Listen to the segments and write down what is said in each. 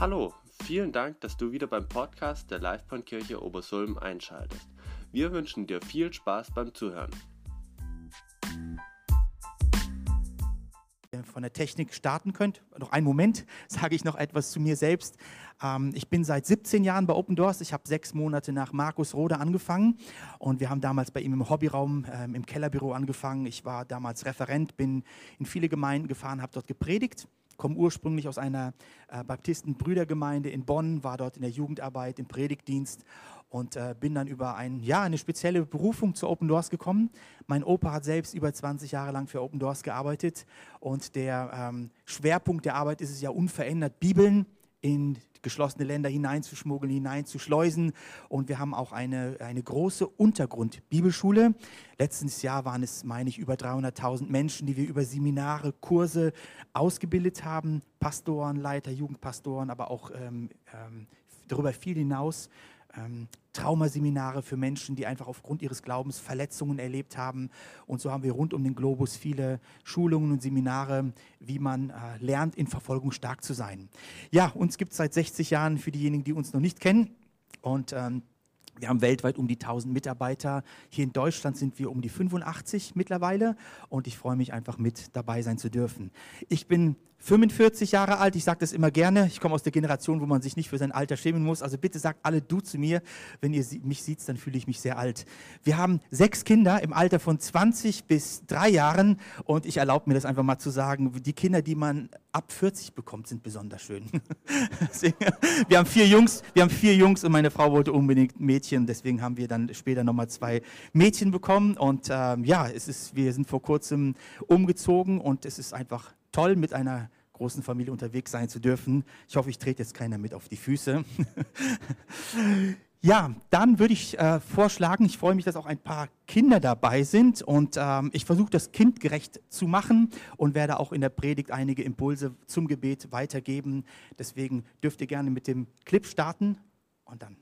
Hallo, vielen Dank, dass du wieder beim Podcast der Livebahnkirche Obersulm einschaltest. Wir wünschen dir viel Spaß beim Zuhören. von der Technik starten könnt. Noch einen Moment, sage ich noch etwas zu mir selbst. Ähm, ich bin seit 17 Jahren bei Open Doors. Ich habe sechs Monate nach Markus Rode angefangen und wir haben damals bei ihm im Hobbyraum ähm, im Kellerbüro angefangen. Ich war damals Referent, bin in viele Gemeinden gefahren, habe dort gepredigt komme ursprünglich aus einer äh, Baptisten-Brüdergemeinde in Bonn, war dort in der Jugendarbeit, im Predigtdienst und äh, bin dann über ein, ja, eine spezielle Berufung zu Open Doors gekommen. Mein Opa hat selbst über 20 Jahre lang für Open Doors gearbeitet und der ähm, Schwerpunkt der Arbeit ist es ja unverändert, Bibeln in geschlossene Länder hineinzuschmuggeln, hineinzuschleusen. Und wir haben auch eine, eine große Untergrund-Bibelschule. Letztes Jahr waren es, meine ich, über 300.000 Menschen, die wir über Seminare, Kurse ausgebildet haben. Pastoren, Leiter, Jugendpastoren, aber auch ähm, ähm, darüber viel hinaus ähm, Traumaseminare für Menschen, die einfach aufgrund ihres Glaubens Verletzungen erlebt haben. Und so haben wir rund um den Globus viele Schulungen und Seminare, wie man äh, lernt, in Verfolgung stark zu sein. Ja, uns gibt es seit 60 Jahren für diejenigen, die uns noch nicht kennen. Und ähm, wir haben weltweit um die 1000 Mitarbeiter. Hier in Deutschland sind wir um die 85 mittlerweile und ich freue mich einfach mit dabei sein zu dürfen. Ich bin 45 Jahre alt, ich sage das immer gerne. Ich komme aus der Generation, wo man sich nicht für sein Alter schämen muss. Also bitte sagt alle du zu mir. Wenn ihr mich seht, dann fühle ich mich sehr alt. Wir haben sechs Kinder im Alter von 20 bis drei Jahren und ich erlaube mir das einfach mal zu sagen. Die Kinder, die man ab 40 bekommt, sind besonders schön. wir haben vier Jungs, wir haben vier Jungs und meine Frau wollte unbedingt Mädchen. Deswegen haben wir dann später nochmal zwei Mädchen bekommen und ähm, ja, es ist, wir sind vor kurzem umgezogen und es ist einfach toll, mit einer großen Familie unterwegs sein zu dürfen. Ich hoffe, ich trete jetzt keiner mit auf die Füße. ja, dann würde ich äh, vorschlagen, ich freue mich, dass auch ein paar Kinder dabei sind und ähm, ich versuche das kindgerecht zu machen und werde auch in der Predigt einige Impulse zum Gebet weitergeben. Deswegen dürft ihr gerne mit dem Clip starten und dann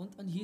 und an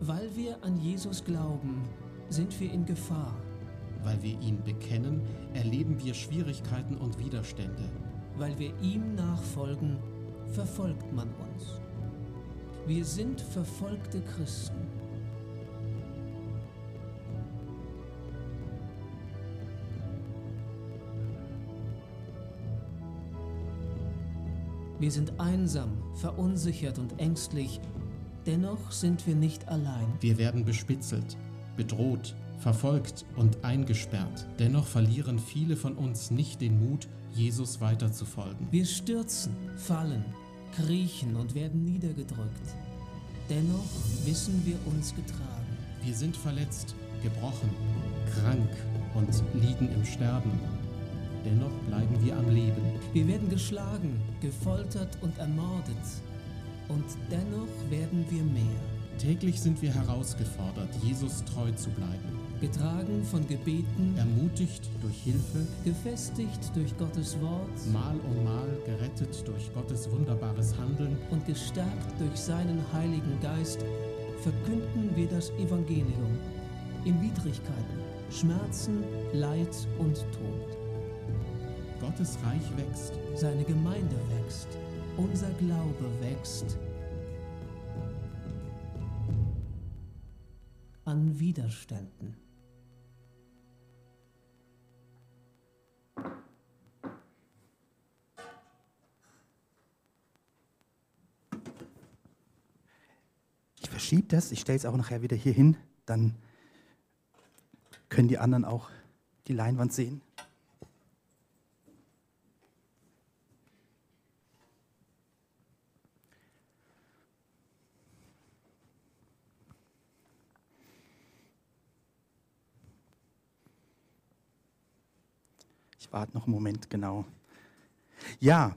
Weil wir an Jesus glauben, sind wir in Gefahr. Weil wir ihn bekennen, erleben wir Schwierigkeiten und Widerstände. Weil wir ihm nachfolgen, verfolgt man uns. Wir sind verfolgte Christen. Wir sind einsam, verunsichert und ängstlich Dennoch sind wir nicht allein. Wir werden bespitzelt, bedroht, verfolgt und eingesperrt. Dennoch verlieren viele von uns nicht den Mut, Jesus weiterzufolgen. Wir stürzen, fallen, kriechen und werden niedergedrückt. Dennoch wissen wir uns getragen. Wir sind verletzt, gebrochen, krank und liegen im Sterben. Dennoch bleiben wir am Leben. Wir werden geschlagen, gefoltert und ermordet und dennoch werden wir mehr. Täglich sind wir herausgefordert, Jesus treu zu bleiben. Getragen von Gebeten, ermutigt durch Hilfe, gefestigt durch Gottes Wort, mal um mal gerettet durch Gottes wunderbares Handeln und gestärkt durch seinen Heiligen Geist, verkünden wir das Evangelium in Widrigkeiten, Schmerzen, Leid und Tod. Gottes Reich wächst, seine Gemeinde wächst unser Glaube wächst an Widerständen. Ich verschiebe das, ich stelle es auch nachher wieder hier hin, dann können die anderen auch die Leinwand sehen. Warte noch einen Moment, genau. Ja,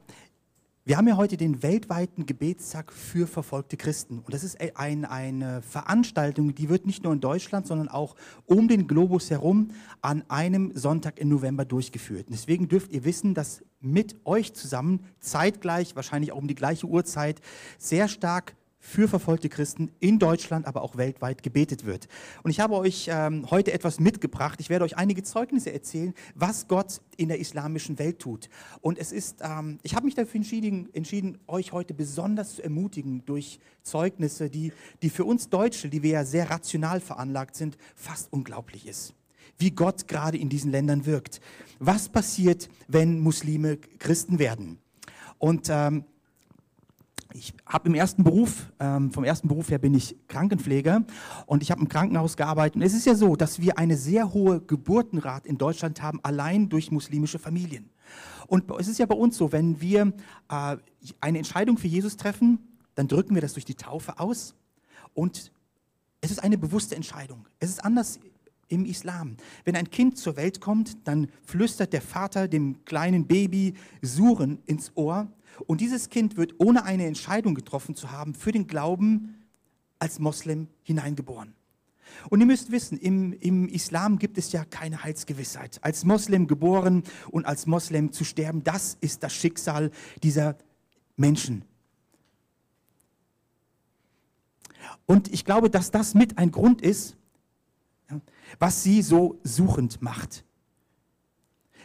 wir haben ja heute den weltweiten Gebetstag für verfolgte Christen. Und das ist ein, eine Veranstaltung, die wird nicht nur in Deutschland, sondern auch um den Globus herum an einem Sonntag im November durchgeführt. Und deswegen dürft ihr wissen, dass mit euch zusammen zeitgleich, wahrscheinlich auch um die gleiche Uhrzeit, sehr stark für verfolgte Christen in Deutschland, aber auch weltweit gebetet wird. Und ich habe euch ähm, heute etwas mitgebracht. Ich werde euch einige Zeugnisse erzählen, was Gott in der islamischen Welt tut. Und es ist, ähm, ich habe mich dafür entschieden, entschieden, euch heute besonders zu ermutigen durch Zeugnisse, die, die für uns Deutsche, die wir ja sehr rational veranlagt sind, fast unglaublich ist wie Gott gerade in diesen Ländern wirkt. Was passiert, wenn Muslime Christen werden? Und ähm, ich habe im ersten Beruf, ähm, vom ersten Beruf her bin ich Krankenpfleger und ich habe im Krankenhaus gearbeitet. Und es ist ja so, dass wir eine sehr hohe Geburtenrate in Deutschland haben, allein durch muslimische Familien. Und es ist ja bei uns so, wenn wir äh, eine Entscheidung für Jesus treffen, dann drücken wir das durch die Taufe aus. Und es ist eine bewusste Entscheidung. Es ist anders im Islam. Wenn ein Kind zur Welt kommt, dann flüstert der Vater dem kleinen Baby Suren ins Ohr und dieses Kind wird, ohne eine Entscheidung getroffen zu haben, für den Glauben als Moslem hineingeboren. Und ihr müsst wissen, im, im, Islam gibt es ja keine Heilsgewissheit. Als Moslem geboren und als Moslem zu sterben, das ist das Schicksal dieser Menschen. Und ich glaube, dass das mit ein Grund ist, was sie so suchend macht.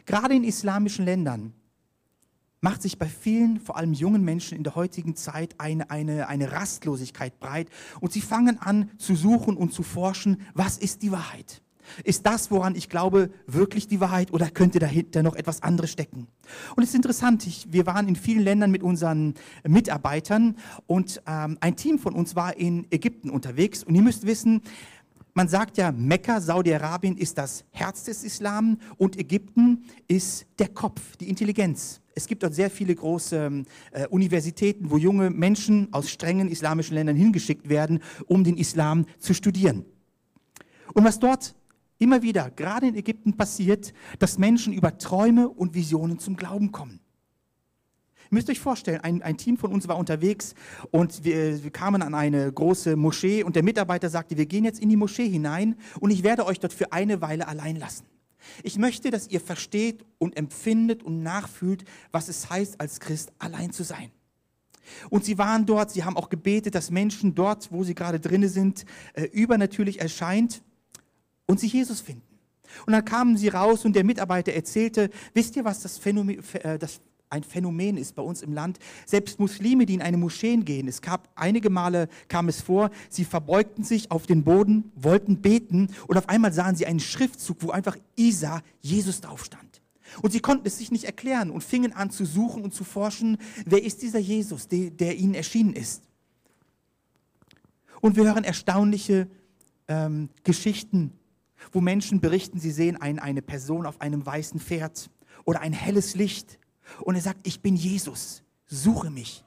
Gerade in islamischen Ländern macht sich bei vielen, vor allem jungen Menschen in der heutigen Zeit eine, eine, eine Rastlosigkeit breit und sie fangen an zu suchen und zu forschen, was ist die Wahrheit? Ist das, woran ich glaube, wirklich die Wahrheit oder könnte dahinter noch etwas anderes stecken? Und es ist interessant, ich, wir waren in vielen Ländern mit unseren Mitarbeitern und ähm, ein Team von uns war in Ägypten unterwegs und ihr müsst wissen, man sagt ja, Mekka, Saudi-Arabien ist das Herz des Islam und Ägypten ist der Kopf, die Intelligenz. Es gibt dort sehr viele große äh, Universitäten, wo junge Menschen aus strengen islamischen Ländern hingeschickt werden, um den Islam zu studieren. Und was dort immer wieder, gerade in Ägypten passiert, dass Menschen über Träume und Visionen zum Glauben kommen. Ihr müsst euch vorstellen, ein, ein Team von uns war unterwegs und wir, wir, kamen an eine große Moschee und der Mitarbeiter sagte, wir gehen jetzt in die Moschee hinein und ich werde euch dort für eine Weile allein lassen. Ich möchte, dass ihr versteht und empfindet und nachfühlt, was es heißt, als Christ allein zu sein. Und sie waren dort, sie haben auch gebetet, dass Menschen dort, wo sie gerade drinne sind, äh, übernatürlich erscheint und sie Jesus finden. Und dann kamen sie raus und der Mitarbeiter erzählte, wisst ihr, was das Phänomen, äh, das ein Phänomen ist bei uns im Land. Selbst Muslime, die in eine Moschee gehen, es gab einige Male kam es vor, sie verbeugten sich auf den Boden, wollten beten und auf einmal sahen sie einen Schriftzug, wo einfach Isa, Jesus drauf stand. Und sie konnten es sich nicht erklären und fingen an zu suchen und zu forschen, wer ist dieser Jesus, der, der ihnen erschienen ist. Und wir hören erstaunliche ähm, Geschichten, wo Menschen berichten, sie sehen ein, eine Person auf einem weißen Pferd oder ein helles Licht und er sagt, ich bin Jesus, suche mich.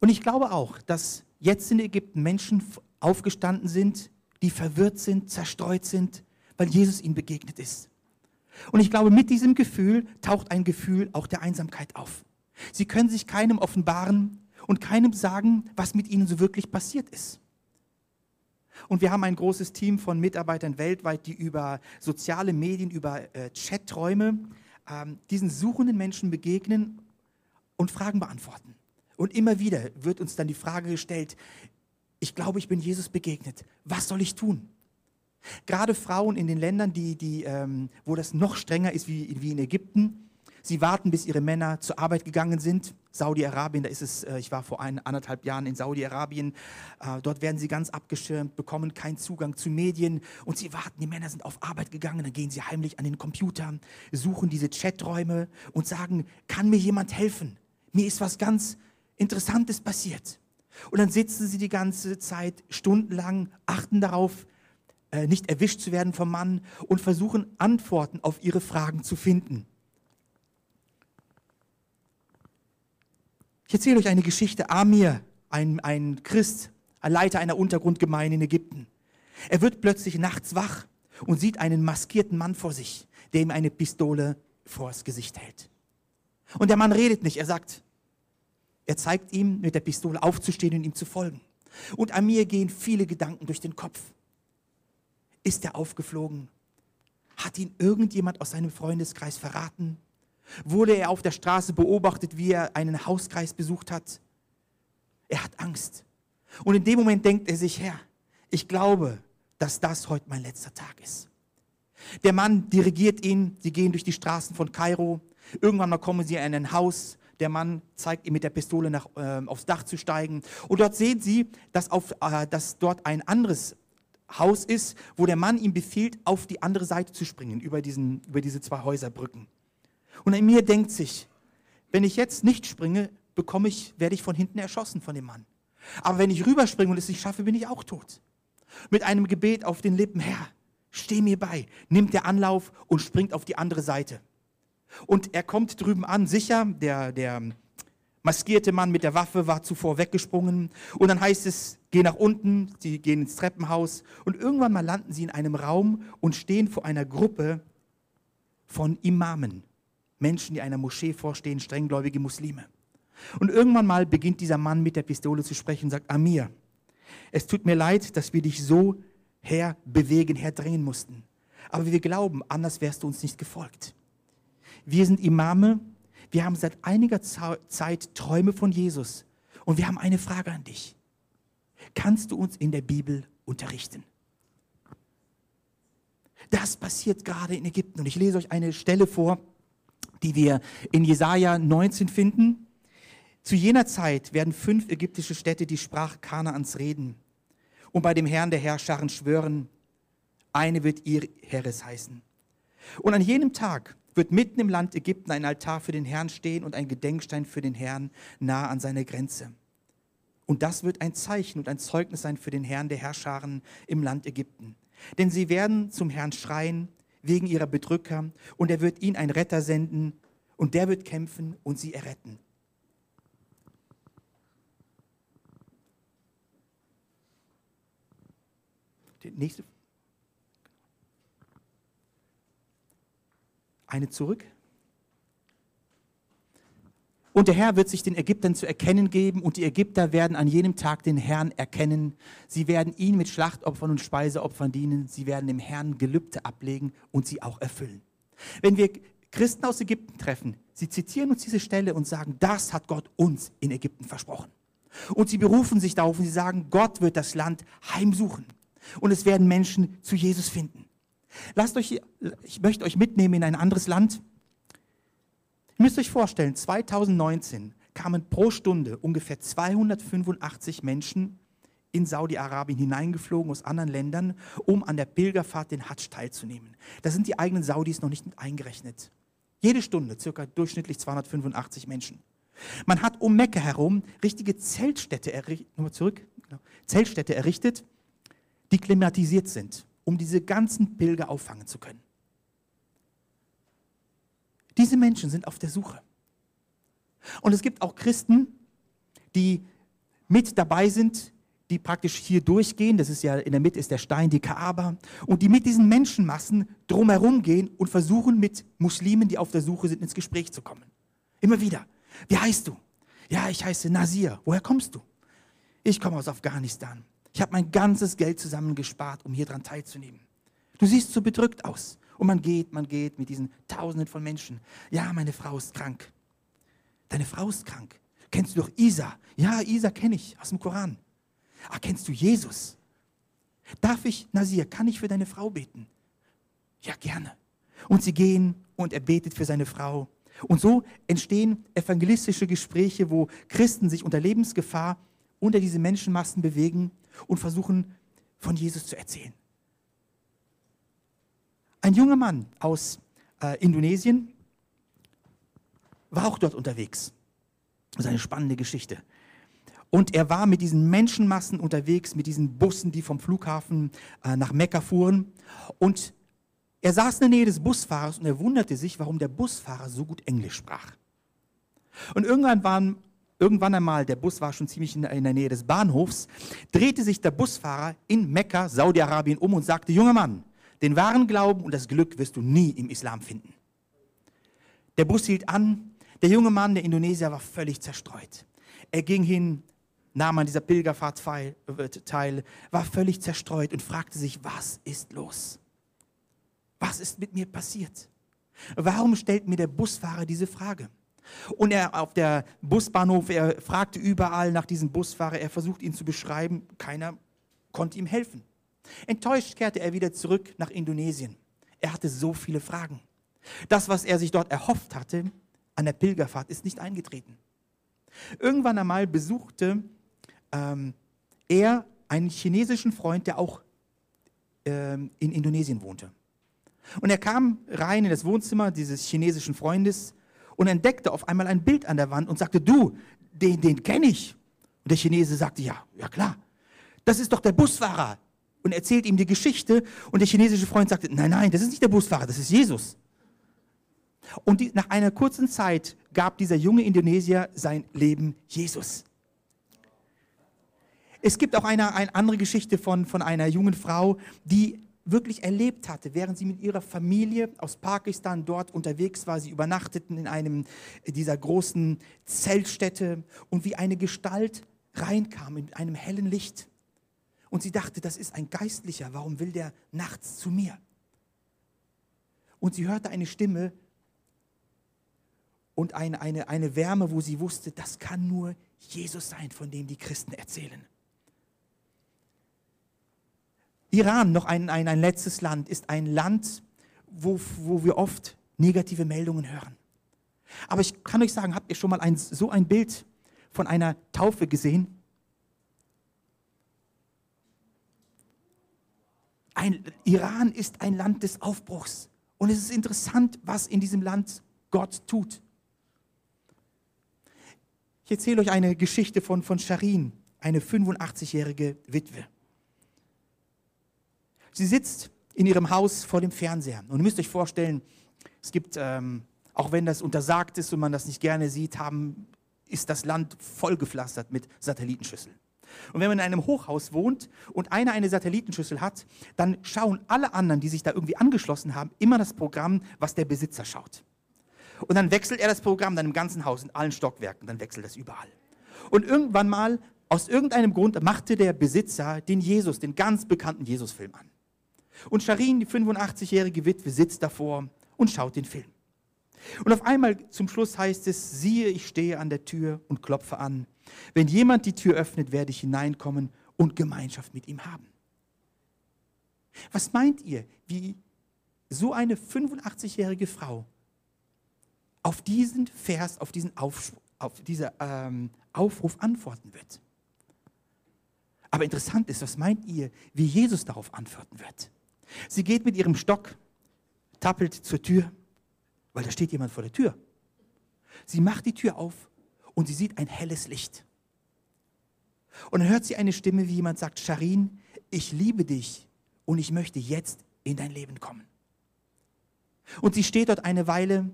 Und ich glaube auch, dass jetzt in Ägypten Menschen aufgestanden sind, die verwirrt sind, zerstreut sind, weil Jesus ihnen begegnet ist. Und ich glaube, mit diesem Gefühl taucht ein Gefühl auch der Einsamkeit auf. Sie können sich keinem offenbaren und keinem sagen, was mit ihnen so wirklich passiert ist. Und wir haben ein großes Team von Mitarbeitern weltweit, die über soziale Medien, über äh, Chaträume ähm, diesen suchenden Menschen begegnen und Fragen beantworten. Und immer wieder wird uns dann die Frage gestellt, ich glaube, ich bin Jesus begegnet. Was soll ich tun? Gerade Frauen in den Ländern, die, die, ähm, wo das noch strenger ist wie, wie in Ägypten, Sie warten, bis ihre Männer zur Arbeit gegangen sind. Saudi-Arabien, da ist es, äh, ich war vor ein, anderthalb Jahren in Saudi-Arabien, äh, dort werden sie ganz abgeschirmt, bekommen keinen Zugang zu Medien und sie warten, die Männer sind auf Arbeit gegangen, dann gehen sie heimlich an den Computer, suchen diese Chaträume und sagen, kann mir jemand helfen? Mir ist was ganz Interessantes passiert. Und dann sitzen sie die ganze Zeit stundenlang, achten darauf, äh, nicht erwischt zu werden vom Mann und versuchen Antworten auf ihre Fragen zu finden. Ich erzähle euch eine Geschichte. Amir, ein, ein Christ, ein Leiter einer Untergrundgemeinde in Ägypten. Er wird plötzlich nachts wach und sieht einen maskierten Mann vor sich, der ihm eine Pistole vors Gesicht hält. Und der Mann redet nicht, er sagt, er zeigt ihm, mit der Pistole aufzustehen und ihm zu folgen. Und an mir gehen viele Gedanken durch den Kopf. Ist er aufgeflogen? Hat ihn irgendjemand aus seinem Freundeskreis verraten? Wurde er auf der Straße beobachtet, wie er einen Hauskreis besucht hat? Er hat Angst. Und in dem Moment denkt er sich, Herr, ich glaube, dass das heute mein letzter Tag ist. Der Mann dirigiert ihn, sie gehen durch die Straßen von Kairo. Irgendwann mal kommen sie in ein Haus. Der Mann zeigt ihm mit der Pistole nach, äh, aufs Dach zu steigen. Und dort sehen sie, dass, auf, äh, dass dort ein anderes Haus ist, wo der Mann ihm befiehlt, auf die andere Seite zu springen, über, diesen, über diese zwei Häuserbrücken. Und in mir denkt sich, wenn ich jetzt nicht springe, bekomme ich, werde ich von hinten erschossen von dem Mann. Aber wenn ich rüberspringe und es nicht schaffe, bin ich auch tot. Mit einem Gebet auf den Lippen, Herr, steh mir bei, nimmt der Anlauf und springt auf die andere Seite. Und er kommt drüben an, sicher, der, der maskierte Mann mit der Waffe war zuvor weggesprungen. Und dann heißt es, geh nach unten, sie gehen ins Treppenhaus und irgendwann mal landen sie in einem Raum und stehen vor einer Gruppe von Imamen, Menschen, die einer Moschee vorstehen, strenggläubige Muslime. Und irgendwann mal beginnt dieser Mann mit der Pistole zu sprechen und sagt, Amir, es tut mir leid, dass wir dich so herbewegen, herdrängen mussten. Aber wir glauben, anders wärst du uns nicht gefolgt. Wir sind Imame, wir haben seit einiger Zeit Träume von Jesus. Und wir haben eine Frage an dich. Kannst du uns in der Bibel unterrichten? Das passiert gerade in Ägypten. Und ich lese euch eine Stelle vor, die wir in Jesaja 19 finden. Zu jener Zeit werden fünf ägyptische Städte die Sprache Kanaans reden und bei dem Herrn der Herrscharen schwören, eine wird ihr Heeres heißen. Und an jenem Tag wird mitten im Land Ägypten ein Altar für den Herrn stehen und ein Gedenkstein für den Herrn nahe an seiner Grenze. Und das wird ein Zeichen und ein Zeugnis sein für den Herrn der Herrscharen im Land Ägypten. Denn sie werden zum Herrn schreien wegen ihrer Bedrücker und er wird ihnen einen Retter senden und der wird kämpfen und sie erretten. Die nächste. Eine zurück. Und der Herr wird sich den Ägyptern zu erkennen geben und die Ägypter werden an jenem Tag den Herrn erkennen. Sie werden ihn mit Schlachtopfern und Speiseopfern dienen. Sie werden dem Herrn Gelübde ablegen und sie auch erfüllen. Wenn wir Christen aus Ägypten treffen, sie zitieren uns diese Stelle und sagen, das hat Gott uns in Ägypten versprochen. Und sie berufen sich darauf und sie sagen, Gott wird das Land heimsuchen und es werden Menschen zu Jesus finden. Lasst euch, ich möchte euch mitnehmen in ein anderes Land. Ihr müsst euch vorstellen, 2019 kamen pro Stunde ungefähr 285 Menschen in Saudi-Arabien hineingeflogen aus anderen Ländern, um an der Pilgerfahrt den Hadsch teilzunehmen. Da sind die eigenen Saudis noch nicht mit eingerechnet. Jede Stunde circa durchschnittlich 285 Menschen. Man hat um Mekka herum richtige Zeltstädte, errichtet, zurück, genau, Zeltstädte errichtet, die klimatisiert sind, um diese ganzen Pilger auffangen zu können. Diese Menschen sind auf der Suche. Und es gibt auch Christen, die mit dabei sind, die praktisch hier durchgehen. Das ist ja in der Mitte ist der Stein, die Kaaba. Und die mit diesen Menschenmassen drumherum gehen und versuchen, mit Muslimen, die auf der Suche sind, ins Gespräch zu kommen. Immer wieder. Wie heißt du? Ja, ich heiße Nasir. Woher kommst du? Ich komme aus Afghanistan. Ich habe mein ganzes Geld zusammengespart, um hier dran teilzunehmen. Du siehst so bedrückt aus. Und man geht, man geht mit diesen Tausenden von Menschen. Ja, meine Frau ist krank. Deine Frau ist krank. Kennst du doch Isa? Ja, Isa kenne ich aus dem Koran. Ach, kennst du Jesus? Darf ich, Nasir, kann ich für deine Frau beten? Ja, gerne. Und sie gehen und er betet für seine Frau. Und so entstehen evangelistische Gespräche, wo Christen sich unter Lebensgefahr unter diese Menschenmassen bewegen und versuchen, von Jesus zu erzählen. Ein junger Mann aus äh, Indonesien war auch dort unterwegs. Das ist eine spannende Geschichte. Und er war mit diesen Menschenmassen unterwegs, mit diesen Bussen, die vom Flughafen äh, nach Mekka fuhren. Und er saß in der Nähe des Busfahrers und er wunderte sich, warum der Busfahrer so gut Englisch sprach. Und irgendwann, waren, irgendwann einmal, der Bus war schon ziemlich in der, in der Nähe des Bahnhofs, drehte sich der Busfahrer in Mekka, Saudi-Arabien, um und sagte, junger Mann, den wahren Glauben und das Glück wirst du nie im Islam finden. Der Bus hielt an, der junge Mann, der Indonesier, war völlig zerstreut. Er ging hin, nahm an dieser Pilgerfahrt teil, war völlig zerstreut und fragte sich, was ist los? Was ist mit mir passiert? Warum stellt mir der Busfahrer diese Frage? Und er auf der Busbahnhof, er fragte überall nach diesem Busfahrer, er versucht ihn zu beschreiben, keiner konnte ihm helfen. Enttäuscht kehrte er wieder zurück nach Indonesien. Er hatte so viele Fragen. Das, was er sich dort erhofft hatte, an der Pilgerfahrt, ist nicht eingetreten. Irgendwann einmal besuchte ähm, er einen chinesischen Freund, der auch ähm, in Indonesien wohnte. Und er kam rein in das Wohnzimmer dieses chinesischen Freundes und entdeckte auf einmal ein Bild an der Wand und sagte, du, den, den kenne ich. Und der Chinese sagte, ja, ja klar, das ist doch der Busfahrer. Und erzählt ihm die Geschichte und der chinesische Freund sagte, nein, nein, das ist nicht der Busfahrer, das ist Jesus. Und die, nach einer kurzen Zeit gab dieser junge Indonesier sein Leben Jesus. Es gibt auch eine, eine andere Geschichte von, von einer jungen Frau, die wirklich erlebt hatte, während sie mit ihrer Familie aus Pakistan dort unterwegs war. Sie übernachteten in einem dieser großen Zeltstädte und wie eine Gestalt reinkam in einem hellen Licht. Und sie dachte, das ist ein Geistlicher, warum will der nachts zu mir? Und sie hörte eine Stimme und eine, eine, eine Wärme, wo sie wusste, das kann nur Jesus sein, von dem die Christen erzählen. Iran, noch ein, ein, ein letztes Land, ist ein Land, wo, wo wir oft negative Meldungen hören. Aber ich kann euch sagen, habt ihr schon mal ein, so ein Bild von einer Taufe gesehen? Ein, Iran ist ein Land des Aufbruchs. Und es ist interessant, was in diesem Land Gott tut. Ich erzähle euch eine Geschichte von, von Sharin, eine 85-jährige Witwe. Sie sitzt in ihrem Haus vor dem Fernseher. Und ihr müsst euch vorstellen, es gibt, ähm, auch wenn das untersagt ist und man das nicht gerne sieht, haben, ist das Land vollgepflastert mit Satellitenschüsseln. Und wenn man in einem Hochhaus wohnt und einer eine Satellitenschüssel hat, dann schauen alle anderen, die sich da irgendwie angeschlossen haben, immer das Programm, was der Besitzer schaut. Und dann wechselt er das Programm dann im ganzen Haus, in allen Stockwerken, dann wechselt das überall. Und irgendwann mal, aus irgendeinem Grund, machte der Besitzer den Jesus, den ganz bekannten Jesus-Film an. Und Sharin, die 85-jährige Witwe, sitzt davor und schaut den Film. Und auf einmal zum Schluss heißt es, siehe, ich stehe an der Tür und klopfe an. Wenn jemand die Tür öffnet, werde ich hineinkommen und Gemeinschaft mit ihm haben. Was meint ihr, wie so eine 85-jährige Frau auf diesen Vers, auf diesen Aufruf, auf dieser, ähm, Aufruf antworten wird? Aber interessant ist, was meint ihr, wie Jesus darauf antworten wird? Sie geht mit ihrem Stock, tappelt zur Tür, weil da steht jemand vor der Tür. Sie macht die Tür auf und sie sieht ein helles Licht. Und dann hört sie eine Stimme, wie jemand sagt, Sharin, ich liebe dich und ich möchte jetzt in dein Leben kommen. Und sie steht dort eine Weile,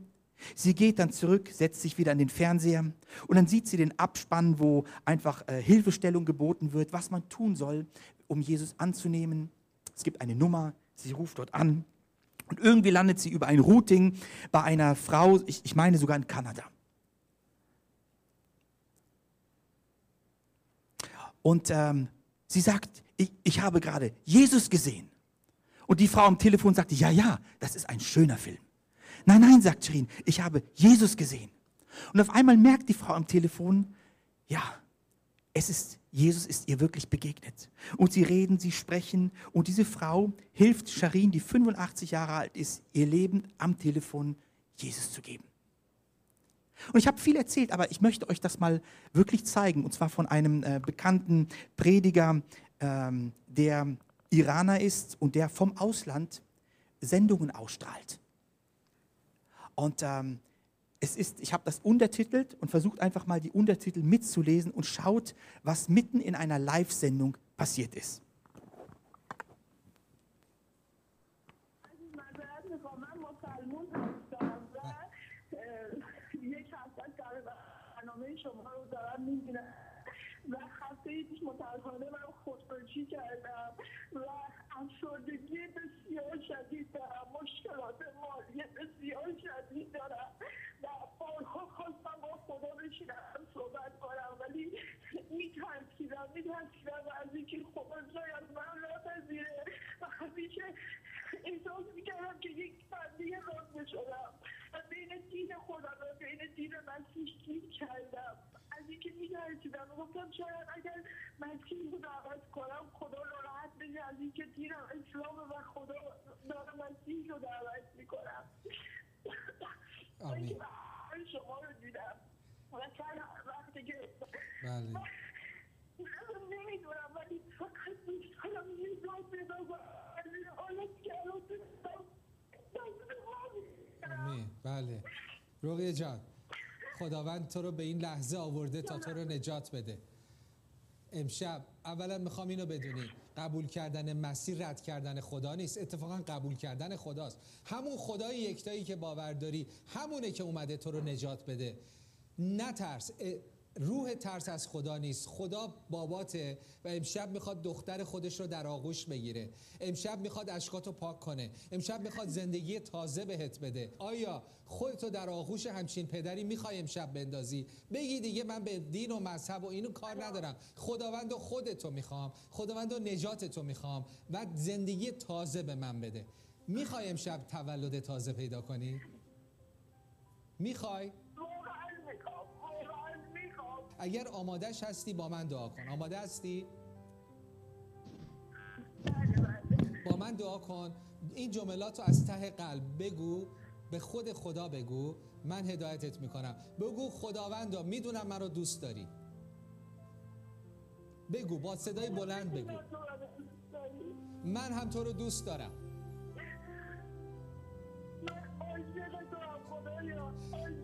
sie geht dann zurück, setzt sich wieder an den Fernseher und dann sieht sie den Abspann, wo einfach äh, Hilfestellung geboten wird, was man tun soll, um Jesus anzunehmen. Es gibt eine Nummer, Sie ruft dort an und irgendwie landet sie über ein Routing bei einer Frau, ich, ich meine sogar in Kanada. Und ähm, sie sagt, ich, ich habe gerade Jesus gesehen. Und die Frau am Telefon sagte, ja, ja, das ist ein schöner Film. Nein, nein, sagt Shirin, ich habe Jesus gesehen. Und auf einmal merkt die Frau am Telefon, ja, es ist, Jesus ist ihr wirklich begegnet. Und sie reden, sie sprechen. Und diese Frau hilft Sharin, die 85 Jahre alt ist, ihr Leben am Telefon Jesus zu geben. Und ich habe viel erzählt, aber ich möchte euch das mal wirklich zeigen. Und zwar von einem äh, bekannten Prediger, ähm, der Iraner ist und der vom Ausland Sendungen ausstrahlt. Und ähm, es ist, ich habe das untertitelt und versucht einfach mal die Untertitel mitzulesen und schaut, was mitten in einer Live-Sendung passiert ist. دارم می‌بینم و هفته پیش متاسفانه من خودکشی کردم و افسردگی بسیار شدید دارم مشکلات مالی بسیار شدید دارم و بارها خواستم با خدا بشینم صحبت کنم ولی میترسیدم میترسیدم از اینکه خدا شاید من نپذیره و همیشه احساس می‌کردم که یک بنده رازه شدم و بین دین خودم و بین دین مسیح گیر کردم. از میترسیدم و گفتم شاید اگر مسیح رو دعوت کنم خدا ناراحت بشه از اینکه دینم اسلام و خدا دارم مسیح رو دعوت می‌کنم. آمین. شما رو دیدم. و چند وقتی که بله. نمی‌دونم ولی فقط دوست دارم یه جا پیدا کنم. از این حالت که الان دارم. آمین. بله. رقیه جان. خداوند تو رو به این لحظه آورده تا تو رو نجات بده. امشب اولا می‌خوام اینو بدونی قبول کردن مسیر رد کردن خدا نیست. اتفاقا قبول کردن خداست. همون خدای یکتایی که باور داری همونه که اومده تو رو نجات بده. نترس. روح ترس از خدا نیست. خدا باباته و امشب می‌خواد دختر خودش رو در آغوش بگیره. امشب می‌خواد اشکاتو پاک کنه. امشب می‌خواد زندگی تازه بهت بده. آیا خودتو در آغوش همچین پدری می‌خوای امشب بندازی؟ بگی دیگه من به دین و مذهب و اینو کار ندارم. خداوند و خودتو می‌خوام. خداوند و نجاتتو می‌خوام. و زندگی تازه به من بده. می‌خوای امشب تولد تازه پیدا کنی؟ می‌خوای؟ اگر آمادهش هستی با من دعا کن. آماده هستی؟ با من دعا کن. این جملات رو از ته قلب بگو به خود خدا بگو. من هدایتت می‌کنم. بگو خداوندا می‌دونم من رو دوست داری. بگو با صدای بلند بگو. من هم تو رو دوست دارم. من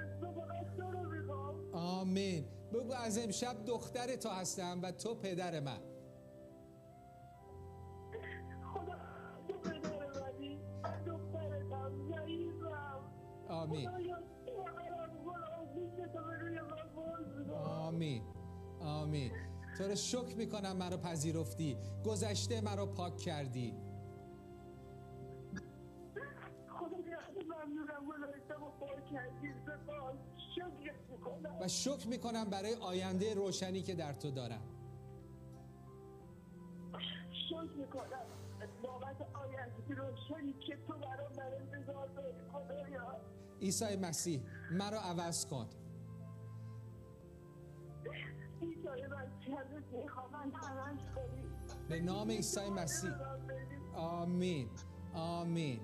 آمین. بگو از امشب دختر تو هستم و تو پدر من. خدا تو پدر منی. من دخترتم ضعیفم آمین. آمین. آمین. تو رو شکر می‌کنم مرا پذیرفتی. گذشته مرا پاک کردی. خدا ممنونم گذاشتم و پاک کردی. سپاس. و شکر می‌کنم برای آینده روشنی که در تو دارم. شکر می‌کنم. بابت آینده روشنی که تو برام داری خدایا. عیسی مسیح مرا عوض کن. به نام عیسی مسیح. آمین. آمین.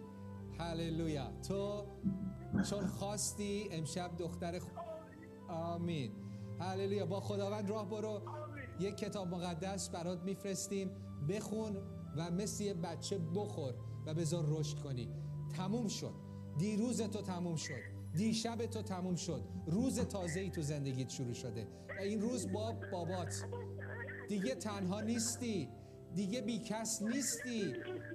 هللویا. تو چون خواستی امشب دختر خ... آمین. هللویا. با خداوند راه برو. یک کتاب مقدس برات میفرستیم. بخون و مثل یه بچه بخور و بذار رشد کنی. تموم شد. دیروز تو تموم شد. دیشب تو تموم شد. روز تازه ای تو زندگیت شروع شده. این روز با بابات. دیگه تنها نیستی. دیگه بیکس نیستی.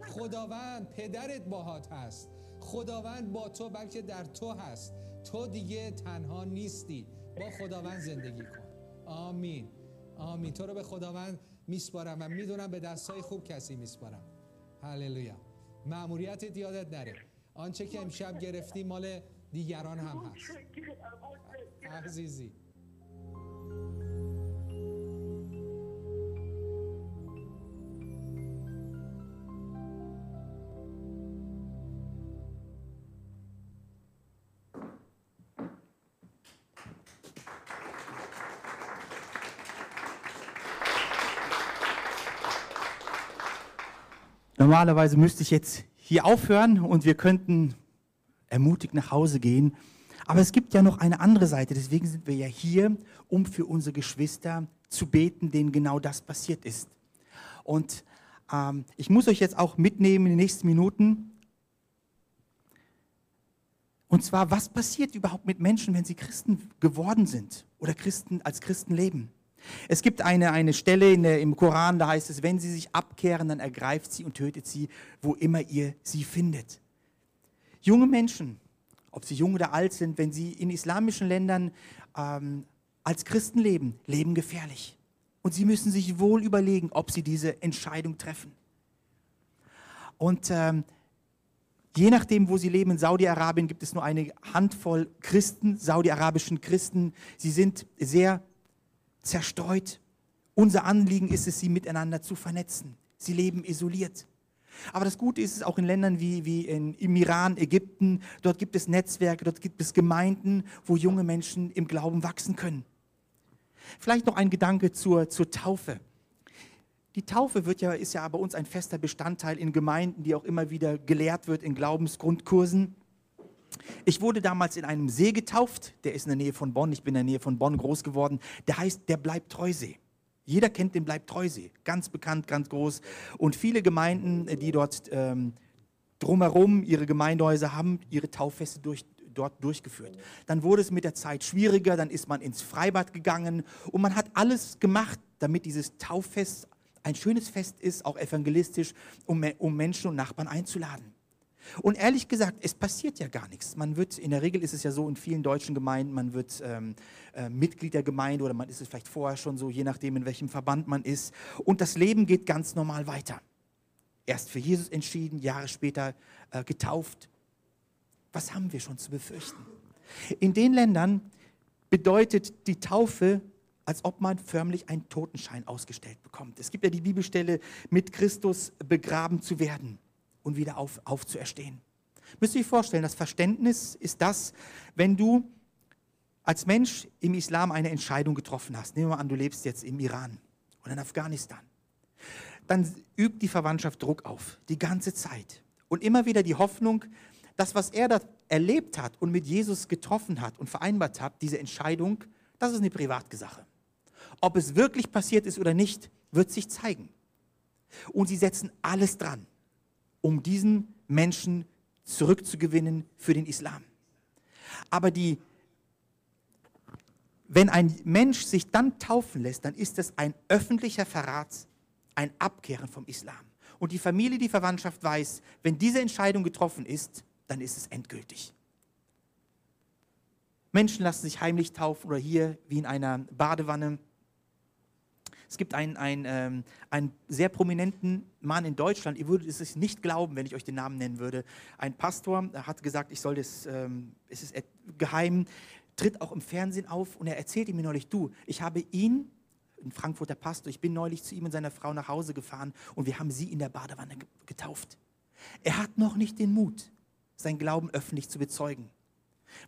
خداوند پدرت باهات هست. خداوند با تو بلکه در تو هست. تو دیگه تنها نیستی. با خداوند زندگی کن. آمین. آمین. تو رو به خداوند میسپارم و می‌دونم به دستای خوب کسی میسپارم. هللویا. معموریتت یادت نره. آنچه که امشب گرفتی مال دیگران هم هست. عزیزی. Normalerweise müsste ich jetzt hier aufhören und wir könnten ermutigt nach Hause gehen. Aber es gibt ja noch eine andere Seite. Deswegen sind wir ja hier, um für unsere Geschwister zu beten, denen genau das passiert ist. Und ähm, ich muss euch jetzt auch mitnehmen in den nächsten Minuten. Und zwar, was passiert überhaupt mit Menschen, wenn sie Christen geworden sind oder Christen als Christen leben? Es gibt eine, eine Stelle der, im Koran, da heißt es, wenn sie sich abkehren, dann ergreift sie und tötet sie, wo immer ihr sie findet. Junge Menschen, ob sie jung oder alt sind, wenn sie in islamischen Ländern ähm, als Christen leben, leben gefährlich. Und sie müssen sich wohl überlegen, ob sie diese Entscheidung treffen. Und ähm, je nachdem, wo sie leben, in Saudi-Arabien gibt es nur eine Handvoll Christen, saudi-arabischen Christen. Sie sind sehr zerstreut. Unser Anliegen ist es, sie miteinander zu vernetzen. Sie leben isoliert. Aber das Gute ist es auch in Ländern wie, wie in, im Iran, Ägypten. Dort gibt es Netzwerke, dort gibt es Gemeinden, wo junge Menschen im Glauben wachsen können. Vielleicht noch ein Gedanke zur, zur Taufe. Die Taufe wird ja, ist ja bei uns ein fester Bestandteil in Gemeinden, die auch immer wieder gelehrt wird in Glaubensgrundkursen. Ich wurde damals in einem See getauft, der ist in der Nähe von Bonn, ich bin in der Nähe von Bonn groß geworden, der heißt der Bleibtreusee. Jeder kennt den Bleibtreusee, ganz bekannt, ganz groß. Und viele Gemeinden, die dort ähm, drumherum ihre Gemeindehäuser haben, ihre Tauffeste durch, dort durchgeführt. Dann wurde es mit der Zeit schwieriger, dann ist man ins Freibad gegangen und man hat alles gemacht, damit dieses Tauffest ein schönes Fest ist, auch evangelistisch, um, um Menschen und Nachbarn einzuladen. Und ehrlich gesagt, es passiert ja gar nichts. Man wird, in der Regel ist es ja so in vielen deutschen Gemeinden, man wird ähm, äh, Mitglied der Gemeinde oder man ist es vielleicht vorher schon so, je nachdem, in welchem Verband man ist. Und das Leben geht ganz normal weiter. Erst für Jesus entschieden, Jahre später äh, getauft. Was haben wir schon zu befürchten? In den Ländern bedeutet die Taufe, als ob man förmlich einen Totenschein ausgestellt bekommt. Es gibt ja die Bibelstelle, mit Christus begraben zu werden und wieder auf, aufzuerstehen. Müsst ihr euch vorstellen, das Verständnis ist das, wenn du als Mensch im Islam eine Entscheidung getroffen hast. Nehmen wir mal an, du lebst jetzt im Iran oder in Afghanistan. Dann übt die Verwandtschaft Druck auf, die ganze Zeit. Und immer wieder die Hoffnung, dass was er da erlebt hat und mit Jesus getroffen hat und vereinbart hat, diese Entscheidung, das ist eine Privatsache. Ob es wirklich passiert ist oder nicht, wird sich zeigen. Und sie setzen alles dran, um diesen Menschen zurückzugewinnen für den Islam. Aber die, wenn ein Mensch sich dann taufen lässt, dann ist es ein öffentlicher Verrat, ein Abkehren vom Islam. Und die Familie, die Verwandtschaft weiß, wenn diese Entscheidung getroffen ist, dann ist es endgültig. Menschen lassen sich heimlich taufen oder hier wie in einer Badewanne. Es gibt einen, einen, ähm, einen sehr prominenten Mann in Deutschland, ihr würdet es nicht glauben, wenn ich euch den Namen nennen würde. Ein Pastor hat gesagt, ich soll das, ähm, es ist geheim, tritt auch im Fernsehen auf und er erzählte mir neulich, du, ich habe ihn, ein Frankfurter Pastor, ich bin neulich zu ihm und seiner Frau nach Hause gefahren und wir haben sie in der Badewanne getauft. Er hat noch nicht den Mut, sein Glauben öffentlich zu bezeugen,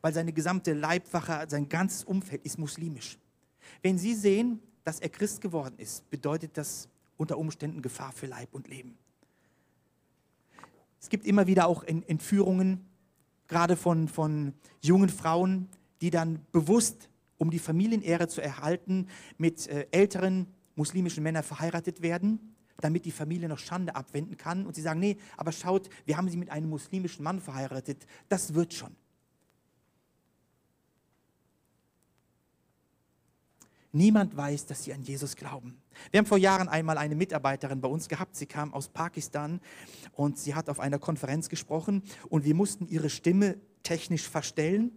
weil seine gesamte Leibwache, sein ganzes Umfeld ist muslimisch. Wenn Sie sehen, dass er Christ geworden ist, bedeutet das unter Umständen Gefahr für Leib und Leben. Es gibt immer wieder auch Entführungen, gerade von, von jungen Frauen, die dann bewusst, um die Familienehre zu erhalten, mit äh, älteren muslimischen Männern verheiratet werden, damit die Familie noch Schande abwenden kann. Und sie sagen, nee, aber schaut, wir haben sie mit einem muslimischen Mann verheiratet, das wird schon. Niemand weiß, dass sie an Jesus glauben. Wir haben vor Jahren einmal eine Mitarbeiterin bei uns gehabt. Sie kam aus Pakistan und sie hat auf einer Konferenz gesprochen und wir mussten ihre Stimme technisch verstellen.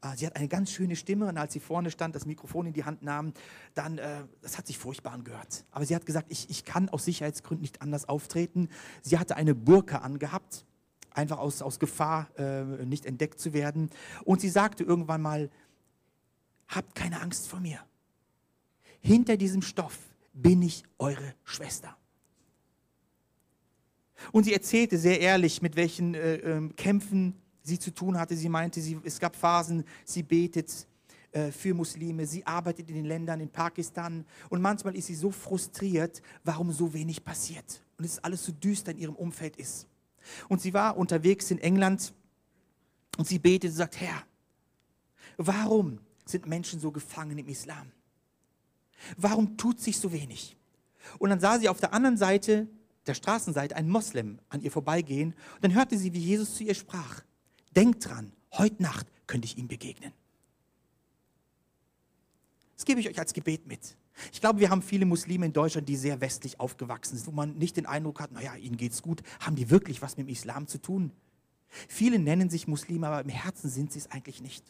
Ah, sie hat eine ganz schöne Stimme und als sie vorne stand, das Mikrofon in die Hand nahm, dann, äh, das hat sich furchtbar angehört. Aber sie hat gesagt, ich, ich kann aus Sicherheitsgründen nicht anders auftreten. Sie hatte eine Burka angehabt, einfach aus, aus Gefahr, äh, nicht entdeckt zu werden. Und sie sagte irgendwann mal, habt keine Angst vor mir hinter diesem Stoff bin ich eure Schwester. Und sie erzählte sehr ehrlich, mit welchen äh, äh, Kämpfen sie zu tun hatte. Sie meinte, sie, es gab Phasen, sie betet äh, für Muslime, sie arbeitet in den Ländern in Pakistan und manchmal ist sie so frustriert, warum so wenig passiert. und es alles so düster in ihrem Umfeld ist. Und sie war unterwegs in England und sie betet und sagt, Herr, warum sind Menschen so gefangen im Islam? Warum tut sich so wenig? Und dann sah sie auf der anderen Seite der Straßenseite einen Moslem an ihr vorbeigehen. Und dann hörte sie, wie Jesus zu ihr sprach. Denkt dran, heute Nacht könnte ich ihm begegnen. Das gebe ich euch als Gebet mit. Ich glaube, wir haben viele Muslime in Deutschland, die sehr westlich aufgewachsen sind, wo man nicht den Eindruck hat, naja, ihnen geht's gut. Haben die wirklich was mit dem Islam zu tun? Viele nennen sich Muslime, aber im Herzen sind sie es eigentlich nicht.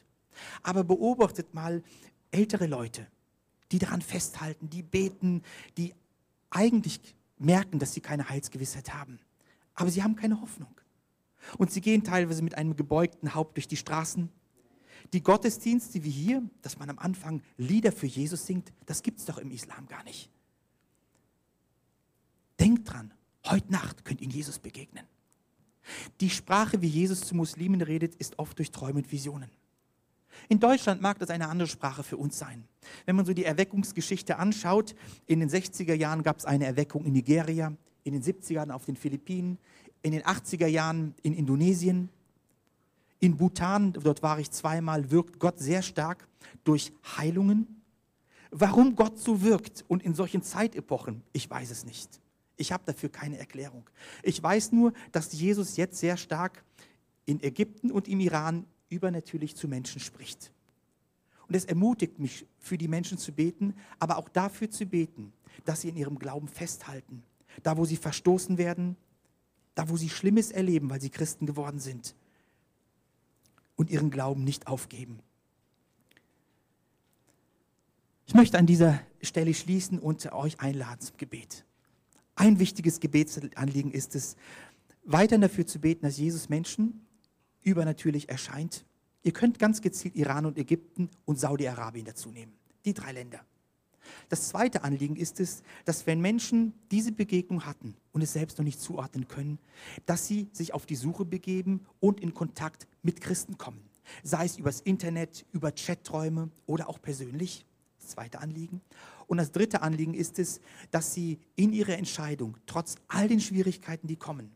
Aber beobachtet mal ältere Leute, die daran festhalten, die beten, die eigentlich merken, dass sie keine Heilsgewissheit haben. Aber sie haben keine Hoffnung. Und sie gehen teilweise mit einem gebeugten Haupt durch die Straßen. Die Gottesdienste wie hier, dass man am Anfang Lieder für Jesus singt, das gibt es doch im Islam gar nicht. Denkt dran, heute Nacht könnt ihr Jesus begegnen. Die Sprache, wie Jesus zu Muslimen redet, ist oft durch Träume und Visionen. In Deutschland mag das eine andere Sprache für uns sein. Wenn man so die Erweckungsgeschichte anschaut, in den 60er Jahren gab es eine Erweckung in Nigeria, in den 70ern auf den Philippinen, in den 80er Jahren in Indonesien, in Bhutan, dort war ich zweimal, wirkt Gott sehr stark durch Heilungen. Warum Gott so wirkt und in solchen Zeitepochen, ich weiß es nicht. Ich habe dafür keine Erklärung. Ich weiß nur, dass Jesus jetzt sehr stark in Ägypten und im Iran übernatürlich zu Menschen spricht. Und es ermutigt mich, für die Menschen zu beten, aber auch dafür zu beten, dass sie in ihrem Glauben festhalten. Da, wo sie verstoßen werden, da, wo sie Schlimmes erleben, weil sie Christen geworden sind und ihren Glauben nicht aufgeben. Ich möchte an dieser Stelle schließen und euch einladen zum Gebet. Ein wichtiges Gebetsanliegen ist es, weiter dafür zu beten, dass Jesus Menschen übernatürlich erscheint. Ihr könnt ganz gezielt Iran und Ägypten und Saudi-Arabien dazu nehmen. Die drei Länder. Das zweite Anliegen ist es, dass wenn Menschen diese Begegnung hatten und es selbst noch nicht zuordnen können, dass sie sich auf die Suche begeben und in Kontakt mit Christen kommen. Sei es übers Internet, über Chaträume oder auch persönlich. Das zweite Anliegen. Und das dritte Anliegen ist es, dass sie in ihrer Entscheidung, trotz all den Schwierigkeiten, die kommen,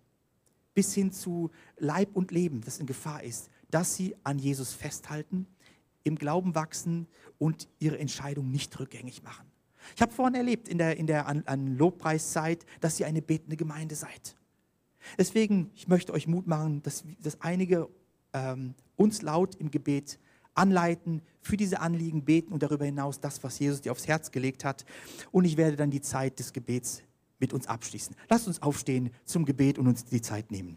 bis hin zu Leib und Leben, das in Gefahr ist, dass sie an Jesus festhalten, im Glauben wachsen und ihre Entscheidung nicht rückgängig machen. Ich habe vorhin erlebt in der, in der an, an Lobpreiszeit, dass ihr eine betende Gemeinde seid. Deswegen, ich möchte euch Mut machen, dass, dass einige ähm, uns laut im Gebet anleiten, für diese Anliegen beten und darüber hinaus das, was Jesus dir aufs Herz gelegt hat. Und ich werde dann die Zeit des Gebets mit uns abschließen. Lasst uns aufstehen zum Gebet und uns die Zeit nehmen.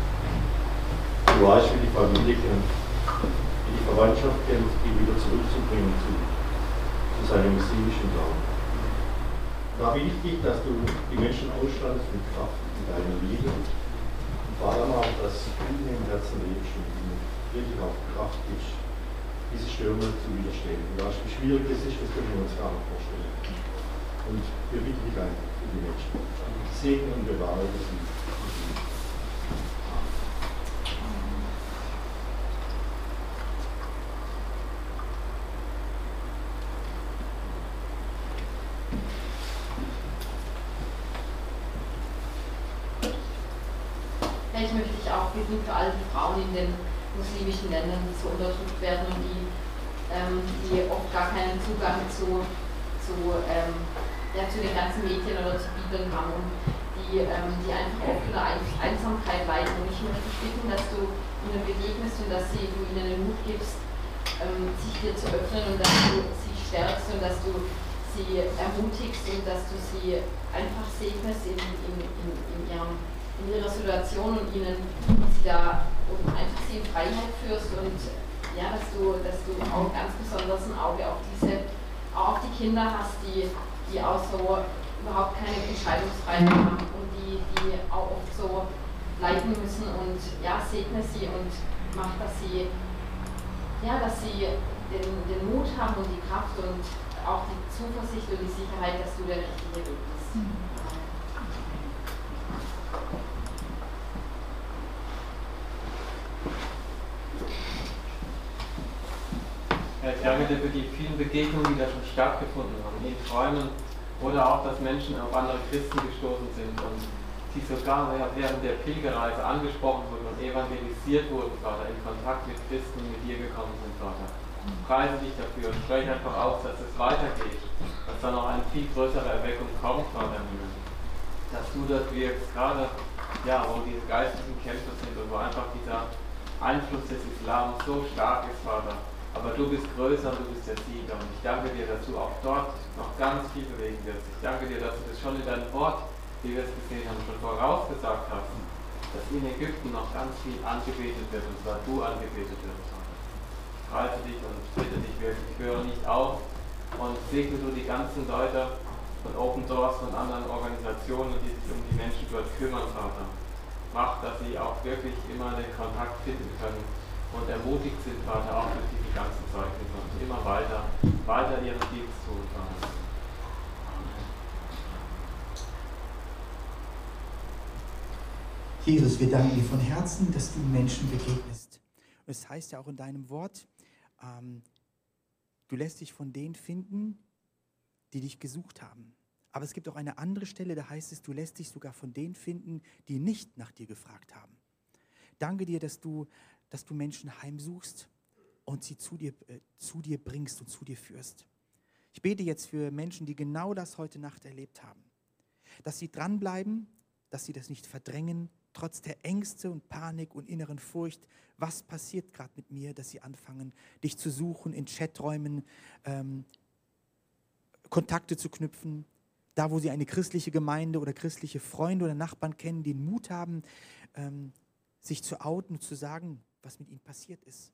Weißt, wie die Familie kämpft, wie die Verwandtschaft kämpft, ihn wieder zurückzubringen zu, zu seinem muslimischen Glauben. Da will ich dich, dass du die Menschen ausstattest mit Kraft, mit deiner Liebe und vor allem auch, dass in im Herzen lebst und wirklich auch Kraft gibst, diese Stürme zu widerstehen. Und weißt, wie schwierig das ist, das können wir uns gar nicht vorstellen. Und wir bitten dich einfach für die Menschen. Segen und bewahre sie. Ich möchte dich auch bitten für all die Frauen in den muslimischen Ländern, die so unterdrückt werden und die, ähm, die oft gar keinen Zugang zu, zu, ähm, ja, zu den ganzen Medien oder zu Bibeln haben und die, ähm, die einfach oft unter Einsamkeit leiden. Und ich möchte bitten, dass du ihnen begegnest und dass sie, du ihnen den Mut gibst, ähm, sich dir zu öffnen und dass du sie stärkst und dass du sie ermutigst und dass du sie einfach segnest in, in, in, in, ihrem, in ihrer Situation und ihnen sie da einfach sie in Freiheit führst und ja, dass du, dass du auch ganz besonders ein Auge auf diese, auch die Kinder hast, die, die auch so überhaupt keine Entscheidungsfreiheit haben und die, die auch oft so leiden müssen und ja, segne sie und mach, dass sie ja, dass sie den, den Mut haben und die Kraft und auch die Zuversicht und die Sicherheit, dass du der richtige Weg bist. Herr, ich danke dir für die vielen Begegnungen, die da schon stattgefunden haben, in Träumen oder auch, dass Menschen auf andere Christen gestoßen sind und die sogar während der Pilgerreise angesprochen wurden und evangelisiert wurden, Vater, in Kontakt mit Christen, mit dir gekommen sind, Vater preise dich dafür und spreche einfach aus, dass es weitergeht, dass da noch eine viel größere Erweckung kommt, Vater. Dass du das wirkst, gerade ja, wo diese geistlichen Kämpfe sind und wo einfach dieser Einfluss des Islam so stark ist, Vater. Aber du bist größer und du bist der Sieger. Und ich danke dir, dass du auch dort noch ganz viel bewegen wirst. Ich danke dir, dass du das schon in deinem Wort, wie wir es gesehen haben, schon vorausgesagt hast, dass in Ägypten noch ganz viel angebetet wird und zwar du angebetet wirst preise dich und bitte dich wirklich, höre nicht auf und segne du die ganzen Leute von Open Doors und anderen Organisationen, die sich um die Menschen dort kümmern, Vater. Mach, dass sie auch wirklich immer den Kontakt finden können und ermutigt sind, Vater, auch durch diese ganzen Zeugnisse und immer weiter, weiter ihren Dienst tun, Vater. Jesus, wir danken dir von Herzen, dass du Menschen begegnest. Und es heißt ja auch in deinem Wort, ähm, du lässt dich von denen finden, die dich gesucht haben. Aber es gibt auch eine andere Stelle, da heißt es, du lässt dich sogar von denen finden, die nicht nach dir gefragt haben. Danke dir, dass du, dass du Menschen heimsuchst und sie zu dir, äh, zu dir bringst und zu dir führst. Ich bete jetzt für Menschen, die genau das heute Nacht erlebt haben. Dass sie dranbleiben, dass sie das nicht verdrängen, trotz der Ängste und Panik und inneren Furcht, was passiert gerade mit mir, dass sie anfangen, dich zu suchen in Chaträumen, ähm, Kontakte zu knüpfen, da wo sie eine christliche Gemeinde oder christliche Freunde oder Nachbarn kennen, die den Mut haben, ähm, sich zu outen und zu sagen, was mit ihnen passiert ist.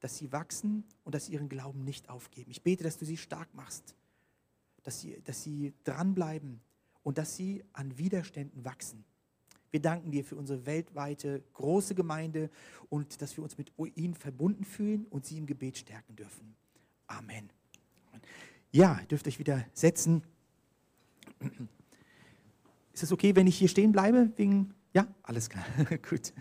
Dass sie wachsen und dass sie ihren Glauben nicht aufgeben. Ich bete, dass du sie stark machst, dass sie, dass sie dranbleiben und dass sie an Widerständen wachsen. Wir danken dir für unsere weltweite große Gemeinde und dass wir uns mit ihnen verbunden fühlen und sie im Gebet stärken dürfen. Amen. Ja, dürft euch wieder setzen. Ist es okay, wenn ich hier stehen bleibe? Wegen ja, alles klar. Gut.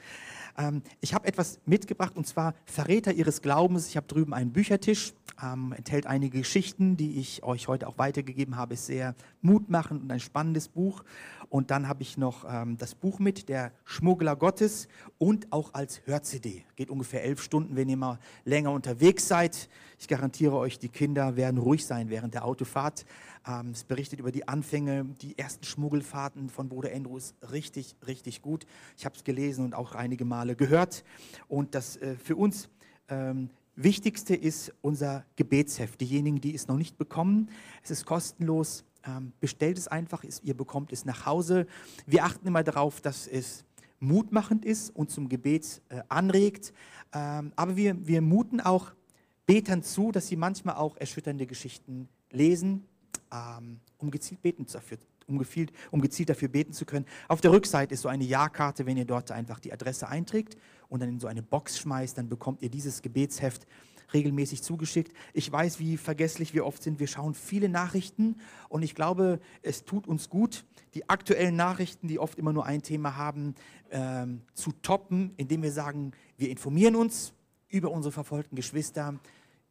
Ähm, ich habe etwas mitgebracht und zwar Verräter ihres Glaubens. Ich habe drüben einen Büchertisch, ähm, enthält einige Geschichten, die ich euch heute auch weitergegeben habe. Ist sehr mutmachend und ein spannendes Buch. Und dann habe ich noch ähm, das Buch mit, der Schmuggler Gottes und auch als Hör-CD. Geht ungefähr elf Stunden, wenn ihr mal länger unterwegs seid. Ich garantiere euch, die Kinder werden ruhig sein während der Autofahrt. Ähm, es berichtet über die Anfänge, die ersten Schmuggelfahrten von Bruder Andrew ist richtig, richtig gut. Ich habe es gelesen und auch einige Male gehört. Und das äh, für uns ähm, Wichtigste ist unser Gebetsheft. Diejenigen, die es noch nicht bekommen, es ist kostenlos. Ähm, bestellt es einfach, ihr bekommt es nach Hause. Wir achten immer darauf, dass es mutmachend ist und zum Gebet äh, anregt. Ähm, aber wir, wir muten auch Betern zu, dass sie manchmal auch erschütternde Geschichten lesen, ähm, um gezielt beten dafür, um, gezielt, um gezielt dafür beten zu können. Auf der Rückseite ist so eine Ja-Karte, wenn ihr dort einfach die Adresse einträgt und dann in so eine Box schmeißt, dann bekommt ihr dieses Gebetsheft regelmäßig zugeschickt. Ich weiß, wie vergesslich wir oft sind. Wir schauen viele Nachrichten und ich glaube, es tut uns gut, die aktuellen Nachrichten, die oft immer nur ein Thema haben, ähm, zu toppen, indem wir sagen, wir informieren uns über unsere verfolgten Geschwister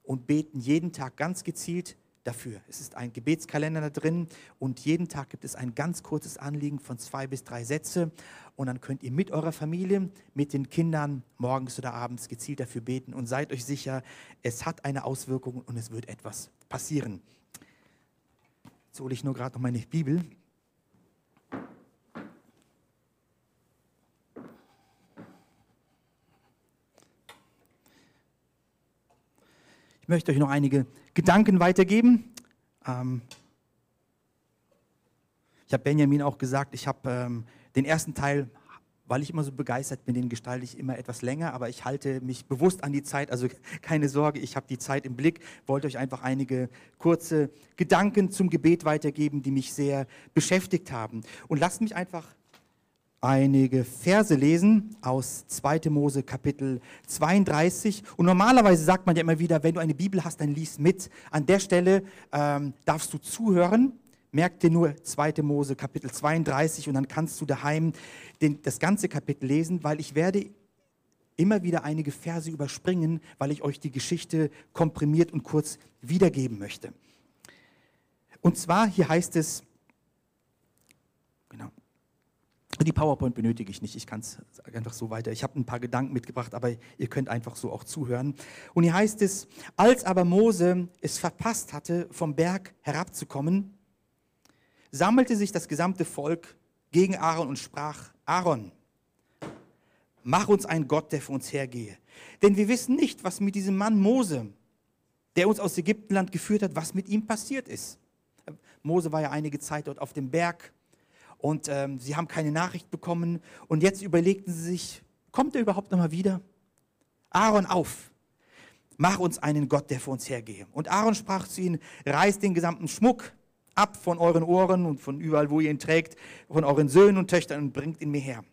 und beten jeden Tag ganz gezielt dafür. Es ist ein Gebetskalender da drin und jeden Tag gibt es ein ganz kurzes Anliegen von zwei bis drei Sätze und dann könnt ihr mit eurer Familie, mit den Kindern morgens oder abends gezielt dafür beten und seid euch sicher, es hat eine Auswirkung und es wird etwas passieren. Jetzt hole ich nur gerade noch meine Bibel. Ich möchte euch noch einige Gedanken weitergeben. Ähm ich habe Benjamin auch gesagt, ich habe ähm, den ersten Teil, weil ich immer so begeistert bin, den gestalte ich immer etwas länger, aber ich halte mich bewusst an die Zeit, also keine Sorge, ich habe die Zeit im Blick, wollte euch einfach einige kurze Gedanken zum Gebet weitergeben, die mich sehr beschäftigt haben. Und lasst mich einfach einige Verse lesen aus 2. Mose Kapitel 32. Und normalerweise sagt man ja immer wieder, wenn du eine Bibel hast, dann lies mit. An der Stelle ähm, darfst du zuhören. Merk dir nur 2. Mose Kapitel 32 und dann kannst du daheim den, das ganze Kapitel lesen, weil ich werde immer wieder einige Verse überspringen, weil ich euch die Geschichte komprimiert und kurz wiedergeben möchte. Und zwar hier heißt es, genau, die PowerPoint benötige ich nicht, ich kann es einfach so weiter. Ich habe ein paar Gedanken mitgebracht, aber ihr könnt einfach so auch zuhören. Und hier heißt es, als aber Mose es verpasst hatte, vom Berg herabzukommen, sammelte sich das gesamte Volk gegen Aaron und sprach, Aaron, mach uns einen Gott, der für uns hergehe. Denn wir wissen nicht, was mit diesem Mann Mose, der uns aus Ägyptenland geführt hat, was mit ihm passiert ist. Mose war ja einige Zeit dort auf dem Berg und ähm, sie haben keine Nachricht bekommen. Und jetzt überlegten sie sich, kommt er überhaupt nochmal wieder? Aaron auf, mach uns einen Gott, der für uns hergehe. Und Aaron sprach zu ihnen, reißt den gesamten Schmuck ab von euren Ohren und von überall, wo ihr ihn trägt, von euren Söhnen und Töchtern und bringt ihn mir her.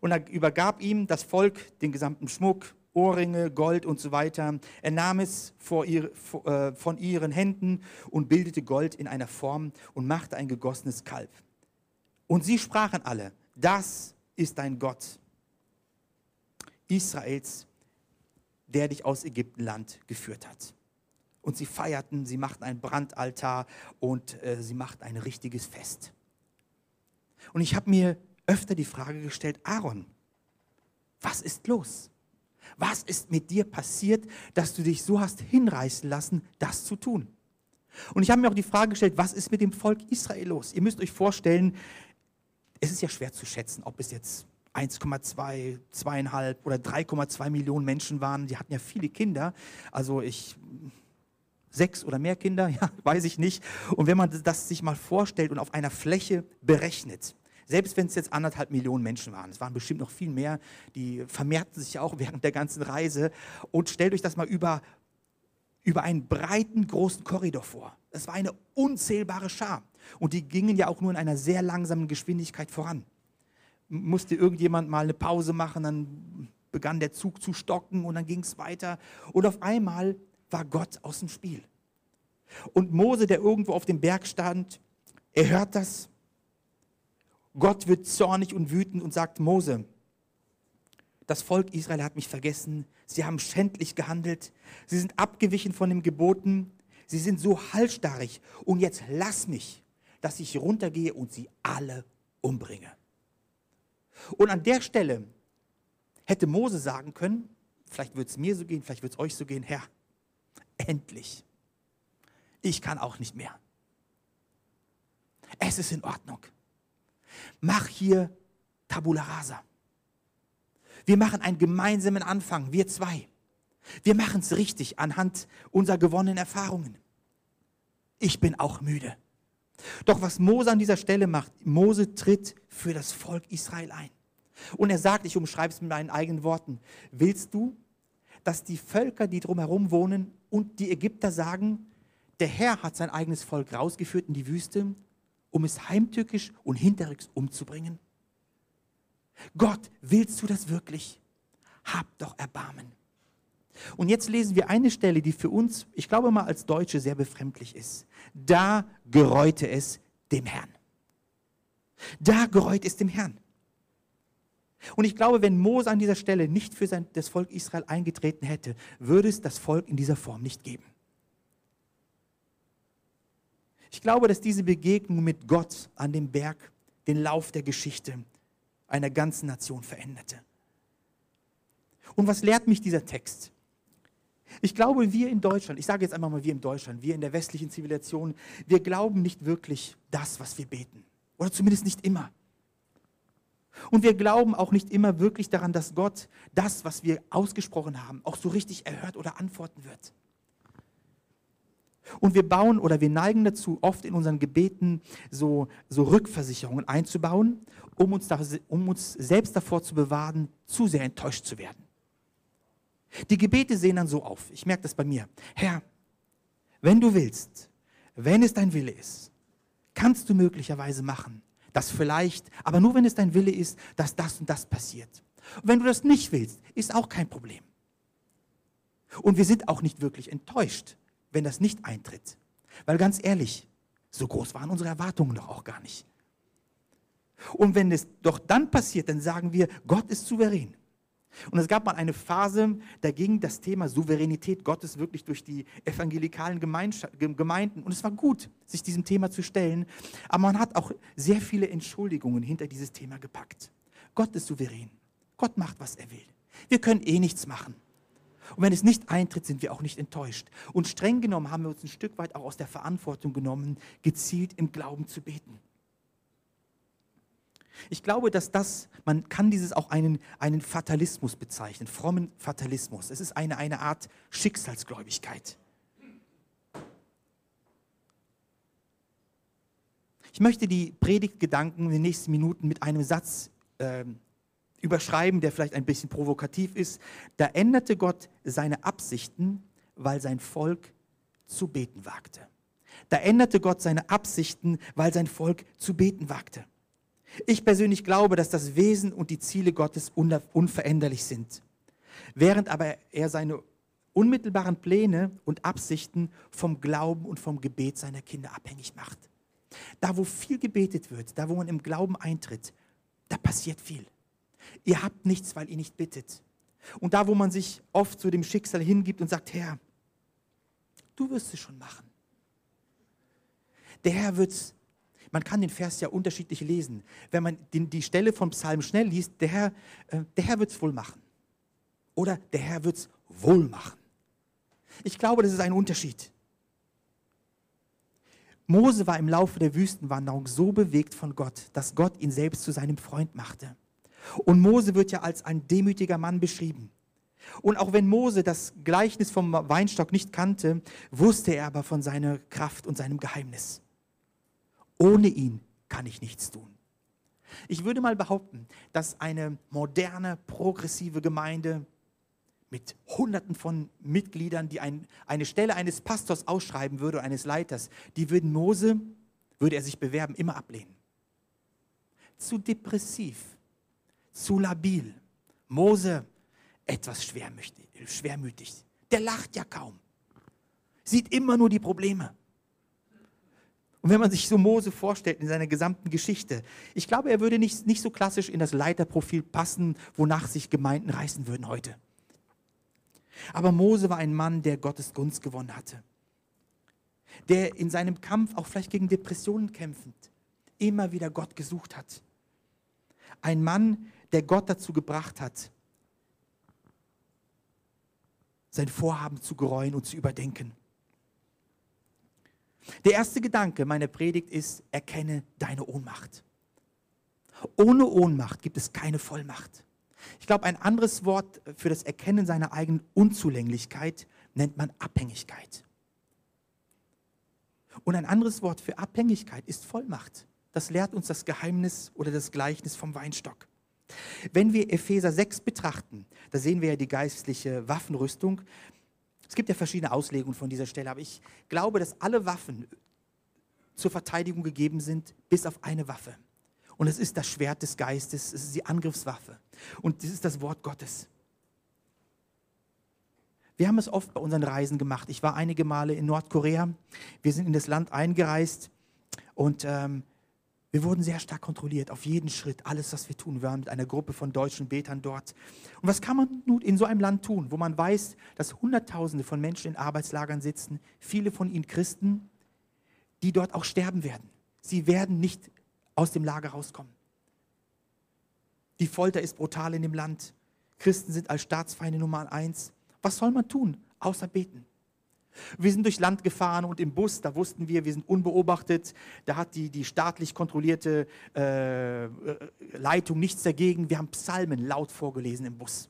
Und er übergab ihm das Volk den gesamten Schmuck, Ohrringe, Gold und so weiter. Er nahm es ihr, äh, von ihren Händen und bildete Gold in einer Form und machte ein gegossenes Kalb. Und sie sprachen alle, das ist dein Gott, Israels, der dich aus Ägyptenland geführt hat. Und sie feierten, sie machten ein Brandaltar und äh, sie machten ein richtiges Fest. Und ich habe mir öfter die Frage gestellt, Aaron, was ist los? Was ist mit dir passiert, dass du dich so hast hinreißen lassen, das zu tun? Und ich habe mir auch die Frage gestellt, was ist mit dem Volk Israel los? Ihr müsst euch vorstellen, es ist ja schwer zu schätzen, ob es jetzt 1,2, 2,5 oder 3,2 Millionen Menschen waren. Die hatten ja viele Kinder. Also ich, sechs oder mehr Kinder, ja, weiß ich nicht. Und wenn man das sich mal vorstellt und auf einer Fläche berechnet, selbst wenn es jetzt anderthalb Millionen Menschen waren, es waren bestimmt noch viel mehr, die vermehrten sich auch während der ganzen Reise. Und stellt euch das mal über, über einen breiten, großen Korridor vor. Es war eine unzählbare Schar. Und die gingen ja auch nur in einer sehr langsamen Geschwindigkeit voran. Musste irgendjemand mal eine Pause machen, dann begann der Zug zu stocken und dann ging es weiter. Und auf einmal war Gott aus dem Spiel. Und Mose, der irgendwo auf dem Berg stand, er hört das. Gott wird zornig und wütend und sagt, Mose, das Volk Israel hat mich vergessen, sie haben schändlich gehandelt, sie sind abgewichen von den Geboten, sie sind so halsstarrig und jetzt lass mich dass ich runtergehe und sie alle umbringe. Und an der Stelle hätte Mose sagen können, vielleicht wird es mir so gehen, vielleicht wird es euch so gehen, Herr, endlich, ich kann auch nicht mehr. Es ist in Ordnung. Mach hier Tabula rasa. Wir machen einen gemeinsamen Anfang, wir zwei. Wir machen es richtig anhand unserer gewonnenen Erfahrungen. Ich bin auch müde. Doch was Mose an dieser Stelle macht, Mose tritt für das Volk Israel ein. Und er sagt, ich umschreibe es mit meinen eigenen Worten, willst du, dass die Völker, die drumherum wohnen und die Ägypter sagen, der Herr hat sein eigenes Volk rausgeführt in die Wüste, um es heimtückisch und hinterrücks umzubringen? Gott, willst du das wirklich? Hab doch Erbarmen. Und jetzt lesen wir eine Stelle, die für uns, ich glaube mal als Deutsche, sehr befremdlich ist. Da gereute es dem Herrn. Da gereut es dem Herrn. Und ich glaube, wenn Mose an dieser Stelle nicht für sein, das Volk Israel eingetreten hätte, würde es das Volk in dieser Form nicht geben. Ich glaube, dass diese Begegnung mit Gott an dem Berg den Lauf der Geschichte einer ganzen Nation veränderte. Und was lehrt mich dieser Text? Ich glaube, wir in Deutschland, ich sage jetzt einmal mal wir in Deutschland, wir in der westlichen Zivilisation, wir glauben nicht wirklich das, was wir beten. Oder zumindest nicht immer. Und wir glauben auch nicht immer wirklich daran, dass Gott das, was wir ausgesprochen haben, auch so richtig erhört oder antworten wird. Und wir bauen oder wir neigen dazu, oft in unseren Gebeten so, so Rückversicherungen einzubauen, um uns, da, um uns selbst davor zu bewahren, zu sehr enttäuscht zu werden. Die Gebete sehen dann so auf. Ich merke das bei mir. Herr, wenn du willst, wenn es dein Wille ist, kannst du möglicherweise machen, dass vielleicht, aber nur wenn es dein Wille ist, dass das und das passiert. Und wenn du das nicht willst, ist auch kein Problem. Und wir sind auch nicht wirklich enttäuscht, wenn das nicht eintritt. Weil ganz ehrlich, so groß waren unsere Erwartungen doch auch gar nicht. Und wenn es doch dann passiert, dann sagen wir, Gott ist souverän. Und es gab mal eine Phase, da ging das Thema Souveränität Gottes wirklich durch die evangelikalen Gemeinden. Und es war gut, sich diesem Thema zu stellen. Aber man hat auch sehr viele Entschuldigungen hinter dieses Thema gepackt. Gott ist souverän. Gott macht, was er will. Wir können eh nichts machen. Und wenn es nicht eintritt, sind wir auch nicht enttäuscht. Und streng genommen haben wir uns ein Stück weit auch aus der Verantwortung genommen, gezielt im Glauben zu beten. Ich glaube, dass das, man kann dieses auch einen, einen Fatalismus bezeichnen, frommen Fatalismus. Es ist eine, eine Art Schicksalsgläubigkeit. Ich möchte die Predigtgedanken in den nächsten Minuten mit einem Satz äh, überschreiben, der vielleicht ein bisschen provokativ ist. Da änderte Gott seine Absichten, weil sein Volk zu beten wagte. Da änderte Gott seine Absichten, weil sein Volk zu beten wagte. Ich persönlich glaube, dass das Wesen und die Ziele Gottes unveränderlich sind, während aber er seine unmittelbaren Pläne und Absichten vom Glauben und vom Gebet seiner Kinder abhängig macht. Da, wo viel gebetet wird, da, wo man im Glauben eintritt, da passiert viel. Ihr habt nichts, weil ihr nicht bittet. Und da, wo man sich oft zu dem Schicksal hingibt und sagt, Herr, du wirst es schon machen. Der Herr wird es man kann den Vers ja unterschiedlich lesen. Wenn man den, die Stelle vom Psalm schnell liest, der Herr, äh, der Herr wird es wohl machen. Oder der Herr wird es wohl machen. Ich glaube, das ist ein Unterschied. Mose war im Laufe der Wüstenwanderung so bewegt von Gott, dass Gott ihn selbst zu seinem Freund machte. Und Mose wird ja als ein demütiger Mann beschrieben. Und auch wenn Mose das Gleichnis vom Weinstock nicht kannte, wusste er aber von seiner Kraft und seinem Geheimnis. Ohne ihn kann ich nichts tun. Ich würde mal behaupten, dass eine moderne, progressive Gemeinde mit Hunderten von Mitgliedern, die ein, eine Stelle eines Pastors ausschreiben würde, eines Leiters, die würden Mose, würde er sich bewerben, immer ablehnen. Zu depressiv, zu labil. Mose, etwas schwermütig. Der lacht ja kaum. Sieht immer nur die Probleme. Und wenn man sich so Mose vorstellt in seiner gesamten Geschichte, ich glaube, er würde nicht, nicht so klassisch in das Leiterprofil passen, wonach sich Gemeinden reißen würden heute. Aber Mose war ein Mann, der Gottes Gunst gewonnen hatte. Der in seinem Kampf, auch vielleicht gegen Depressionen kämpfend, immer wieder Gott gesucht hat. Ein Mann, der Gott dazu gebracht hat, sein Vorhaben zu gereuen und zu überdenken. Der erste Gedanke meiner Predigt ist, erkenne deine Ohnmacht. Ohne Ohnmacht gibt es keine Vollmacht. Ich glaube, ein anderes Wort für das Erkennen seiner eigenen Unzulänglichkeit nennt man Abhängigkeit. Und ein anderes Wort für Abhängigkeit ist Vollmacht. Das lehrt uns das Geheimnis oder das Gleichnis vom Weinstock. Wenn wir Epheser 6 betrachten, da sehen wir ja die geistliche Waffenrüstung, es gibt ja verschiedene Auslegungen von dieser Stelle, aber ich glaube, dass alle Waffen zur Verteidigung gegeben sind, bis auf eine Waffe. Und es ist das Schwert des Geistes, es ist die Angriffswaffe. Und das ist das Wort Gottes. Wir haben es oft bei unseren Reisen gemacht. Ich war einige Male in Nordkorea. Wir sind in das Land eingereist und ähm, wir wurden sehr stark kontrolliert, auf jeden Schritt, alles, was wir tun. Wir waren mit einer Gruppe von deutschen Betern dort. Und was kann man nun in so einem Land tun, wo man weiß, dass Hunderttausende von Menschen in Arbeitslagern sitzen, viele von ihnen Christen, die dort auch sterben werden. Sie werden nicht aus dem Lager rauskommen. Die Folter ist brutal in dem Land. Christen sind als Staatsfeinde Nummer eins. Was soll man tun, außer beten? Wir sind durchs Land gefahren und im Bus, da wussten wir, wir sind unbeobachtet. Da hat die, die staatlich kontrollierte äh, Leitung nichts dagegen. Wir haben Psalmen laut vorgelesen im Bus.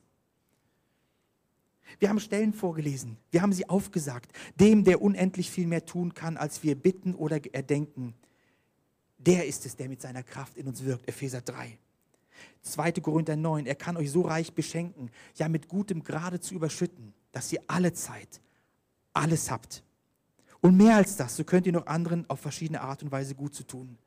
Wir haben Stellen vorgelesen. Wir haben sie aufgesagt. Dem, der unendlich viel mehr tun kann, als wir bitten oder erdenken. Der ist es, der mit seiner Kraft in uns wirkt. Epheser 3. 2. Korinther 9. Er kann euch so reich beschenken, ja mit gutem Grade zu überschütten, dass ihr alle Zeit alles habt. Und mehr als das, so könnt ihr noch anderen auf verschiedene Art und Weise gut zu tun.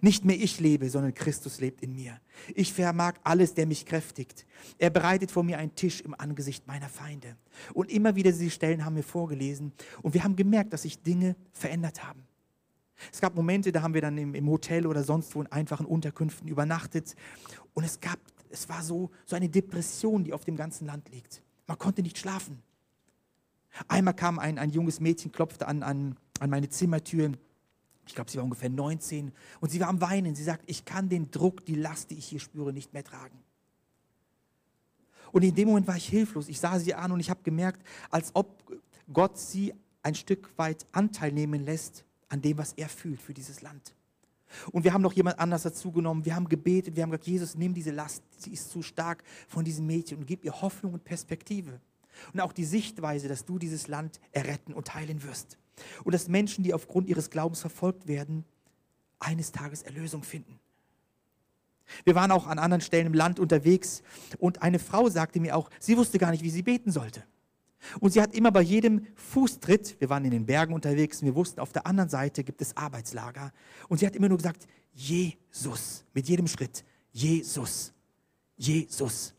Nicht mehr ich lebe, sondern Christus lebt in mir. Ich vermag alles, der mich kräftigt. Er bereitet vor mir einen Tisch im Angesicht meiner Feinde. Und immer wieder diese Stellen haben wir vorgelesen und wir haben gemerkt, dass sich Dinge verändert haben. Es gab Momente, da haben wir dann im, im Hotel oder sonst wo in einfachen Unterkünften übernachtet und es gab, es war so, so eine Depression, die auf dem ganzen Land liegt. Man konnte nicht schlafen. Einmal kam ein, ein junges Mädchen, klopfte an, an, an meine Zimmertür. Ich glaube, sie war ungefähr 19 und sie war am Weinen. Sie sagt, ich kann den Druck, die Last, die ich hier spüre, nicht mehr tragen. Und in dem Moment war ich hilflos. Ich sah sie an und ich habe gemerkt, als ob Gott sie ein Stück weit Anteil nehmen lässt an dem, was er fühlt für dieses Land. Und wir haben noch jemand anders dazu genommen. Wir haben gebetet, wir haben gesagt, Jesus, nimm diese Last, sie ist zu stark von diesem Mädchen und gib ihr Hoffnung und Perspektive. Und auch die Sichtweise, dass du dieses Land erretten und heilen wirst. Und dass Menschen, die aufgrund ihres Glaubens verfolgt werden, eines Tages Erlösung finden. Wir waren auch an anderen Stellen im Land unterwegs und eine Frau sagte mir auch, sie wusste gar nicht, wie sie beten sollte. Und sie hat immer bei jedem Fußtritt, wir waren in den Bergen unterwegs und wir wussten, auf der anderen Seite gibt es Arbeitslager. Und sie hat immer nur gesagt, Jesus, mit jedem Schritt, Jesus, Jesus.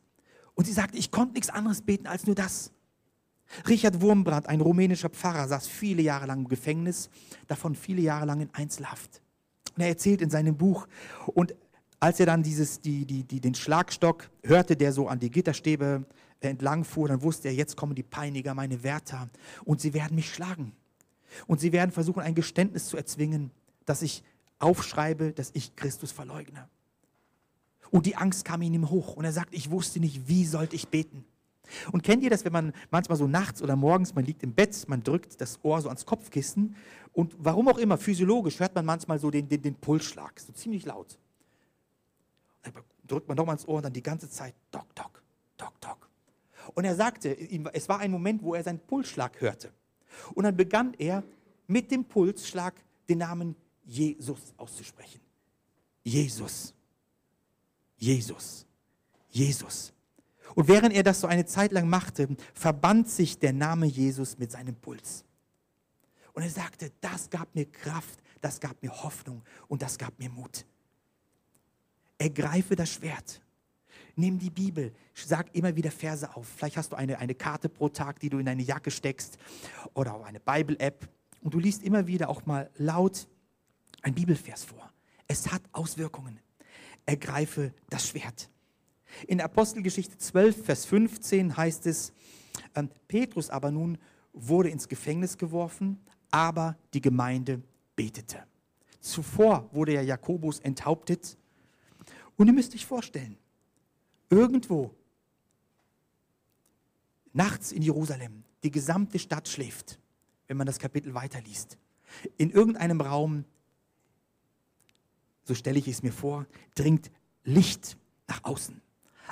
Und sie sagte, ich konnte nichts anderes beten als nur das. Richard Wurmbrand, ein rumänischer Pfarrer, saß viele Jahre lang im Gefängnis, davon viele Jahre lang in Einzelhaft. Und er erzählt in seinem Buch, und als er dann dieses, die, die, die, den Schlagstock hörte, der so an die Gitterstäbe entlang fuhr, dann wusste er, jetzt kommen die Peiniger, meine Wärter, und sie werden mich schlagen. Und sie werden versuchen, ein Geständnis zu erzwingen, dass ich aufschreibe, dass ich Christus verleugne. Und die Angst kam in ihm hoch und er sagt, ich wusste nicht, wie sollte ich beten. Und kennt ihr das, wenn man manchmal so nachts oder morgens, man liegt im Bett, man drückt das Ohr so ans Kopfkissen und warum auch immer, physiologisch hört man manchmal so den, den, den Pulsschlag, so ziemlich laut. Dann drückt man nochmal ins Ohr und dann die ganze Zeit, dock, dock, dock, dock. Und er sagte, es war ein Moment, wo er seinen Pulsschlag hörte. Und dann begann er mit dem Pulsschlag den Namen Jesus auszusprechen. Jesus. Jesus. Jesus. Und während er das so eine Zeit lang machte, verband sich der Name Jesus mit seinem Puls. Und er sagte, das gab mir Kraft, das gab mir Hoffnung und das gab mir Mut. Ergreife das Schwert. Nimm die Bibel, sag immer wieder Verse auf. Vielleicht hast du eine, eine Karte pro Tag, die du in deine Jacke steckst oder auch eine Bible-App. Und du liest immer wieder auch mal laut ein Bibelvers vor. Es hat Auswirkungen. Ergreife das Schwert. In Apostelgeschichte 12, Vers 15 heißt es, ähm, Petrus aber nun wurde ins Gefängnis geworfen, aber die Gemeinde betete. Zuvor wurde ja Jakobus enthauptet. Und ihr müsst euch vorstellen, irgendwo nachts in Jerusalem, die gesamte Stadt schläft, wenn man das Kapitel weiterliest. In irgendeinem Raum, so stelle ich es mir vor, dringt Licht nach außen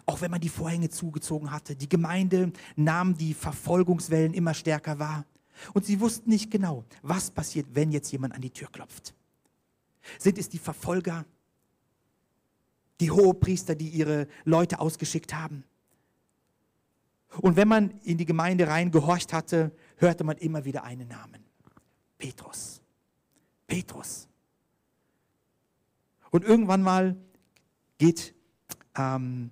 auch wenn man die Vorhänge zugezogen hatte. Die Gemeinde nahm die Verfolgungswellen immer stärker wahr. Und sie wussten nicht genau, was passiert, wenn jetzt jemand an die Tür klopft. Sind es die Verfolger, die Hohepriester, die ihre Leute ausgeschickt haben? Und wenn man in die Gemeinde rein gehorcht hatte, hörte man immer wieder einen Namen. Petrus. Petrus. Und irgendwann mal geht ähm,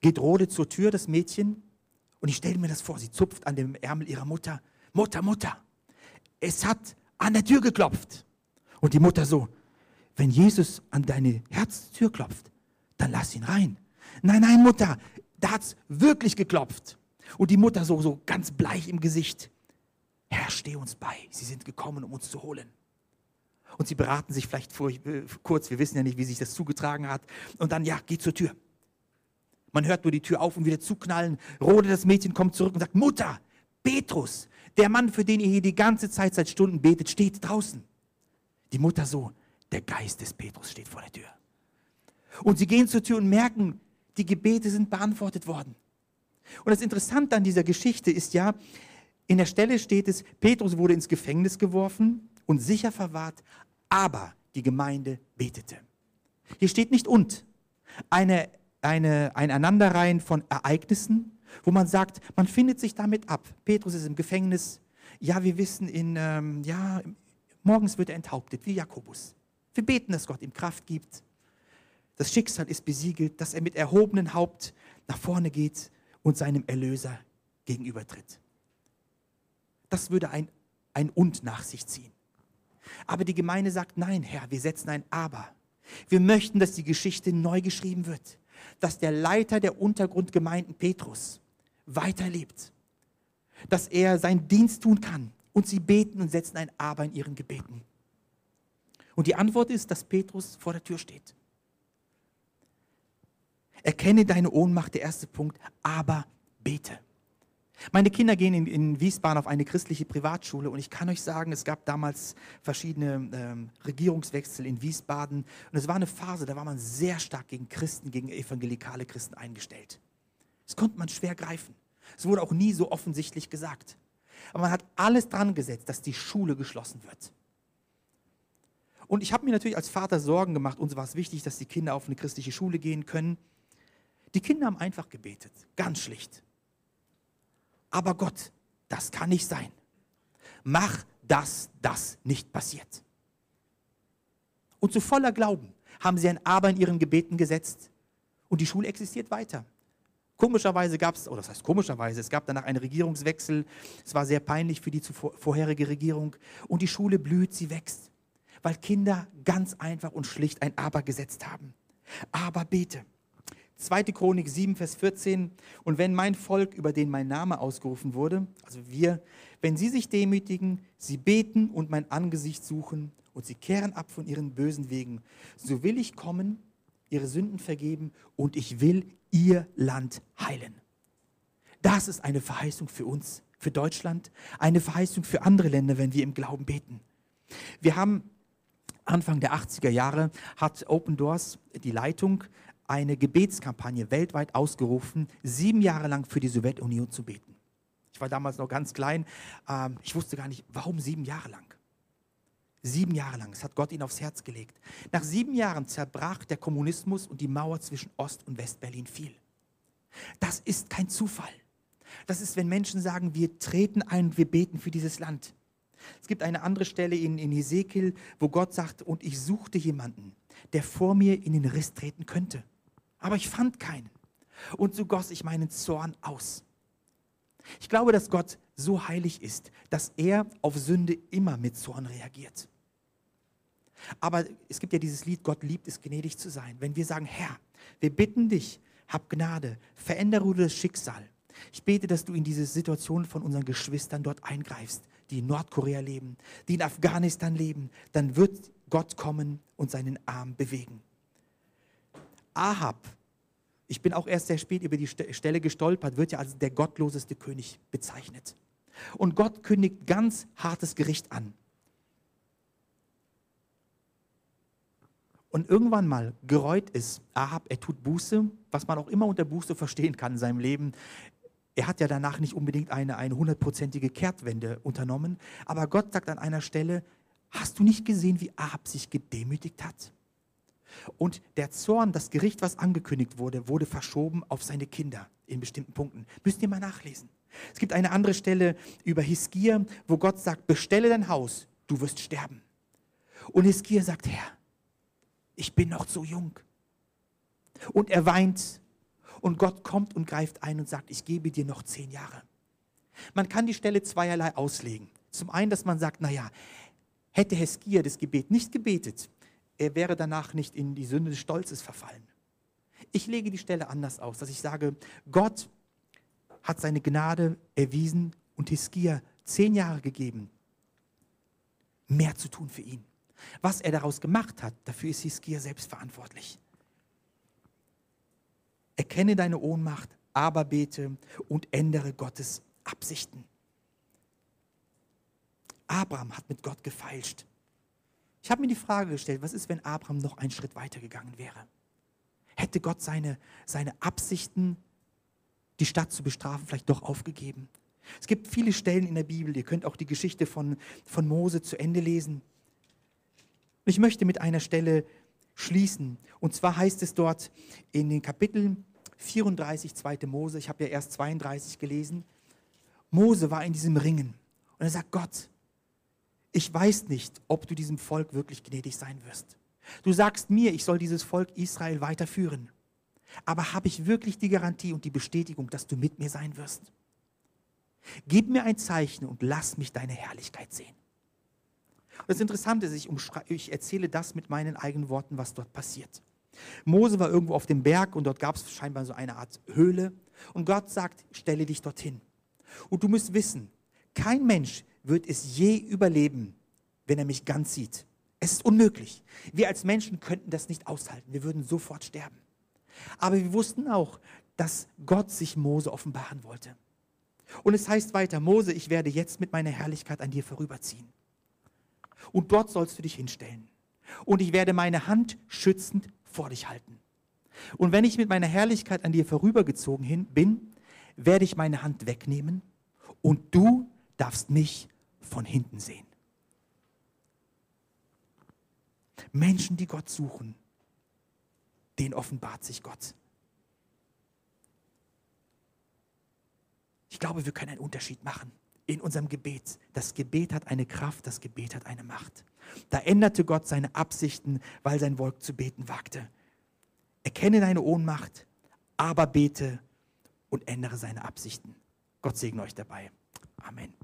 geht Rode zur Tür, das Mädchen, und ich stelle mir das vor, sie zupft an dem Ärmel ihrer Mutter. Mutter, Mutter, es hat an der Tür geklopft. Und die Mutter so, wenn Jesus an deine Herztür klopft, dann lass ihn rein. Nein, nein, Mutter, da hat es wirklich geklopft. Und die Mutter so, so ganz bleich im Gesicht. Herr, steh uns bei. Sie sind gekommen, um uns zu holen. Und sie beraten sich vielleicht vor, äh, kurz, wir wissen ja nicht, wie sich das zugetragen hat. Und dann, ja, geh zur Tür. Man hört nur die Tür auf und wieder zuknallen. Rode, das Mädchen, kommt zurück und sagt, Mutter, Petrus, der Mann, für den ihr hier die ganze Zeit seit Stunden betet, steht draußen. Die Mutter so, der Geist des Petrus steht vor der Tür. Und sie gehen zur Tür und merken, die Gebete sind beantwortet worden. Und das Interessante an dieser Geschichte ist ja, in der Stelle steht es, Petrus wurde ins Gefängnis geworfen und sicher verwahrt, aber die Gemeinde betete. Hier steht nicht und. Eine, eine, ein von Ereignissen, wo man sagt, man findet sich damit ab. Petrus ist im Gefängnis. Ja, wir wissen, in, ähm, ja, morgens wird er enthauptet, wie Jakobus. Wir beten, dass Gott ihm Kraft gibt. Das Schicksal ist besiegelt, dass er mit erhobenem Haupt nach vorne geht und seinem Erlöser gegenübertritt. Das würde ein, ein Und nach sich ziehen. Aber die Gemeinde sagt, nein, Herr, wir setzen ein Aber. Wir möchten, dass die Geschichte neu geschrieben wird, dass der Leiter der Untergrundgemeinden Petrus weiterlebt, dass er seinen Dienst tun kann und sie beten und setzen ein Aber in ihren Gebeten. Und die Antwort ist, dass Petrus vor der Tür steht. Erkenne deine Ohnmacht, der erste Punkt, aber bete. Meine Kinder gehen in, in, Wiesbaden auf eine christliche Privatschule und ich kann euch sagen, es gab damals verschiedene ähm, Regierungswechsel in Wiesbaden und es war eine Phase, da war man sehr stark gegen Christen, gegen evangelikale Christen eingestellt. Das konnte man schwer greifen. Es wurde auch nie so offensichtlich gesagt. Aber man hat alles dran gesetzt, dass die Schule geschlossen wird. Und ich habe mir natürlich als Vater Sorgen gemacht. Uns war es wichtig, dass die Kinder auf eine christliche Schule gehen können. Die Kinder haben einfach gebetet, ganz schlicht aber Gott, das kann nicht sein. Mach, dass das nicht passiert. Und zu voller Glauben haben sie ein Aber in ihren Gebeten gesetzt und die Schule existiert weiter. Komischerweise gab es, oder das heißt komischerweise, es gab danach einen Regierungswechsel. Es war sehr peinlich für die vorherige Regierung. Und die Schule blüht, sie wächst, weil Kinder ganz einfach und schlicht ein Aber gesetzt haben. Aber bete. 2. Chronik 7, Vers 14. Und wenn mein Volk, über den mein Name ausgerufen wurde, also wir, wenn sie sich demütigen, sie beten und mein Angesicht suchen und sie kehren ab von ihren bösen Wegen, so will ich kommen, ihre Sünden vergeben und ich will ihr Land heilen. Das ist eine Verheißung für uns, für Deutschland, eine Verheißung für andere Länder, wenn wir im Glauben beten. Wir haben Anfang der 80er Jahre hat Open Doors die Leitung eine Gebetskampagne weltweit ausgerufen, sieben Jahre lang für die Sowjetunion zu beten. Ich war damals noch ganz klein. Ähm, ich wusste gar nicht, warum sieben Jahre lang. Sieben Jahre lang. Das hat Gott ihnen aufs Herz gelegt. Nach sieben Jahren zerbrach der Kommunismus und die Mauer zwischen Ost- und Westberlin fiel. Das ist kein Zufall. Das ist, wenn Menschen sagen, wir treten ein und wir beten für dieses Land. Es gibt eine andere Stelle in, in Hesekiel, wo Gott sagt, und ich suchte jemanden, der vor mir in den Riss treten könnte aber ich fand keinen. Und so goss ich meinen Zorn aus. Ich glaube, dass Gott so heilig ist, dass er auf Sünde immer mit Zorn reagiert. Aber es gibt ja dieses Lied, Gott liebt es, gnädig zu sein. Wenn wir sagen, Herr, wir bitten dich, hab Gnade, verändere das Schicksal. Ich bete, dass du in diese Situation von unseren Geschwistern dort eingreifst, die in Nordkorea leben, die in Afghanistan leben. Dann wird Gott kommen und seinen Arm bewegen. Ahab, ich bin auch erst sehr spät über die Stelle gestolpert, wird ja als der gottloseste König bezeichnet. Und Gott kündigt ganz hartes Gericht an. Und irgendwann mal gereut es Ahab, er tut Buße, was man auch immer unter Buße verstehen kann in seinem Leben. Er hat ja danach nicht unbedingt eine, eine hundertprozentige Kehrtwende unternommen, aber Gott sagt an einer Stelle, hast du nicht gesehen, wie Ahab sich gedemütigt hat? Und der Zorn, das Gericht, was angekündigt wurde, wurde verschoben auf seine Kinder in bestimmten Punkten. Müsst ihr mal nachlesen. Es gibt eine andere Stelle über Hiskia, wo Gott sagt, bestelle dein Haus, du wirst sterben. Und Hiskia sagt, Herr, ich bin noch zu jung. Und er weint. Und Gott kommt und greift ein und sagt, ich gebe dir noch zehn Jahre. Man kann die Stelle zweierlei auslegen. Zum einen, dass man sagt, naja, hätte Hiskia das Gebet nicht gebetet, er wäre danach nicht in die Sünde des Stolzes verfallen. Ich lege die Stelle anders aus, dass ich sage, Gott hat seine Gnade erwiesen und Hiskia zehn Jahre gegeben, mehr zu tun für ihn. Was er daraus gemacht hat, dafür ist Hiskia selbst verantwortlich. Erkenne deine Ohnmacht, aber bete und ändere Gottes Absichten. Abraham hat mit Gott gefeilscht. Ich habe mir die Frage gestellt, was ist, wenn Abraham noch einen Schritt weiter gegangen wäre? Hätte Gott seine, seine Absichten, die Stadt zu bestrafen, vielleicht doch aufgegeben? Es gibt viele Stellen in der Bibel, ihr könnt auch die Geschichte von, von Mose zu Ende lesen. Ich möchte mit einer Stelle schließen. Und zwar heißt es dort in den Kapiteln 34, 2. Mose, ich habe ja erst 32 gelesen, Mose war in diesem Ringen. Und er sagt, Gott, ich weiß nicht, ob du diesem Volk wirklich gnädig sein wirst. Du sagst mir, ich soll dieses Volk Israel weiterführen. Aber habe ich wirklich die Garantie und die Bestätigung, dass du mit mir sein wirst? Gib mir ein Zeichen und lass mich deine Herrlichkeit sehen. das Interessante ist, ich, ich erzähle das mit meinen eigenen Worten, was dort passiert. Mose war irgendwo auf dem Berg und dort gab es scheinbar so eine Art Höhle. Und Gott sagt, stelle dich dorthin. Und du musst wissen, kein Mensch wird es je überleben, wenn er mich ganz sieht. Es ist unmöglich. Wir als Menschen könnten das nicht aushalten. Wir würden sofort sterben. Aber wir wussten auch, dass Gott sich Mose offenbaren wollte. Und es heißt weiter, Mose, ich werde jetzt mit meiner Herrlichkeit an dir vorüberziehen. Und dort sollst du dich hinstellen. Und ich werde meine Hand schützend vor dich halten. Und wenn ich mit meiner Herrlichkeit an dir vorübergezogen bin, werde ich meine Hand wegnehmen und du darfst mich von hinten sehen. Menschen, die Gott suchen, den offenbart sich Gott. Ich glaube, wir können einen Unterschied machen in unserem Gebet. Das Gebet hat eine Kraft, das Gebet hat eine Macht. Da änderte Gott seine Absichten, weil sein Volk zu beten wagte. Erkenne deine Ohnmacht, aber bete und ändere seine Absichten. Gott segne euch dabei. Amen.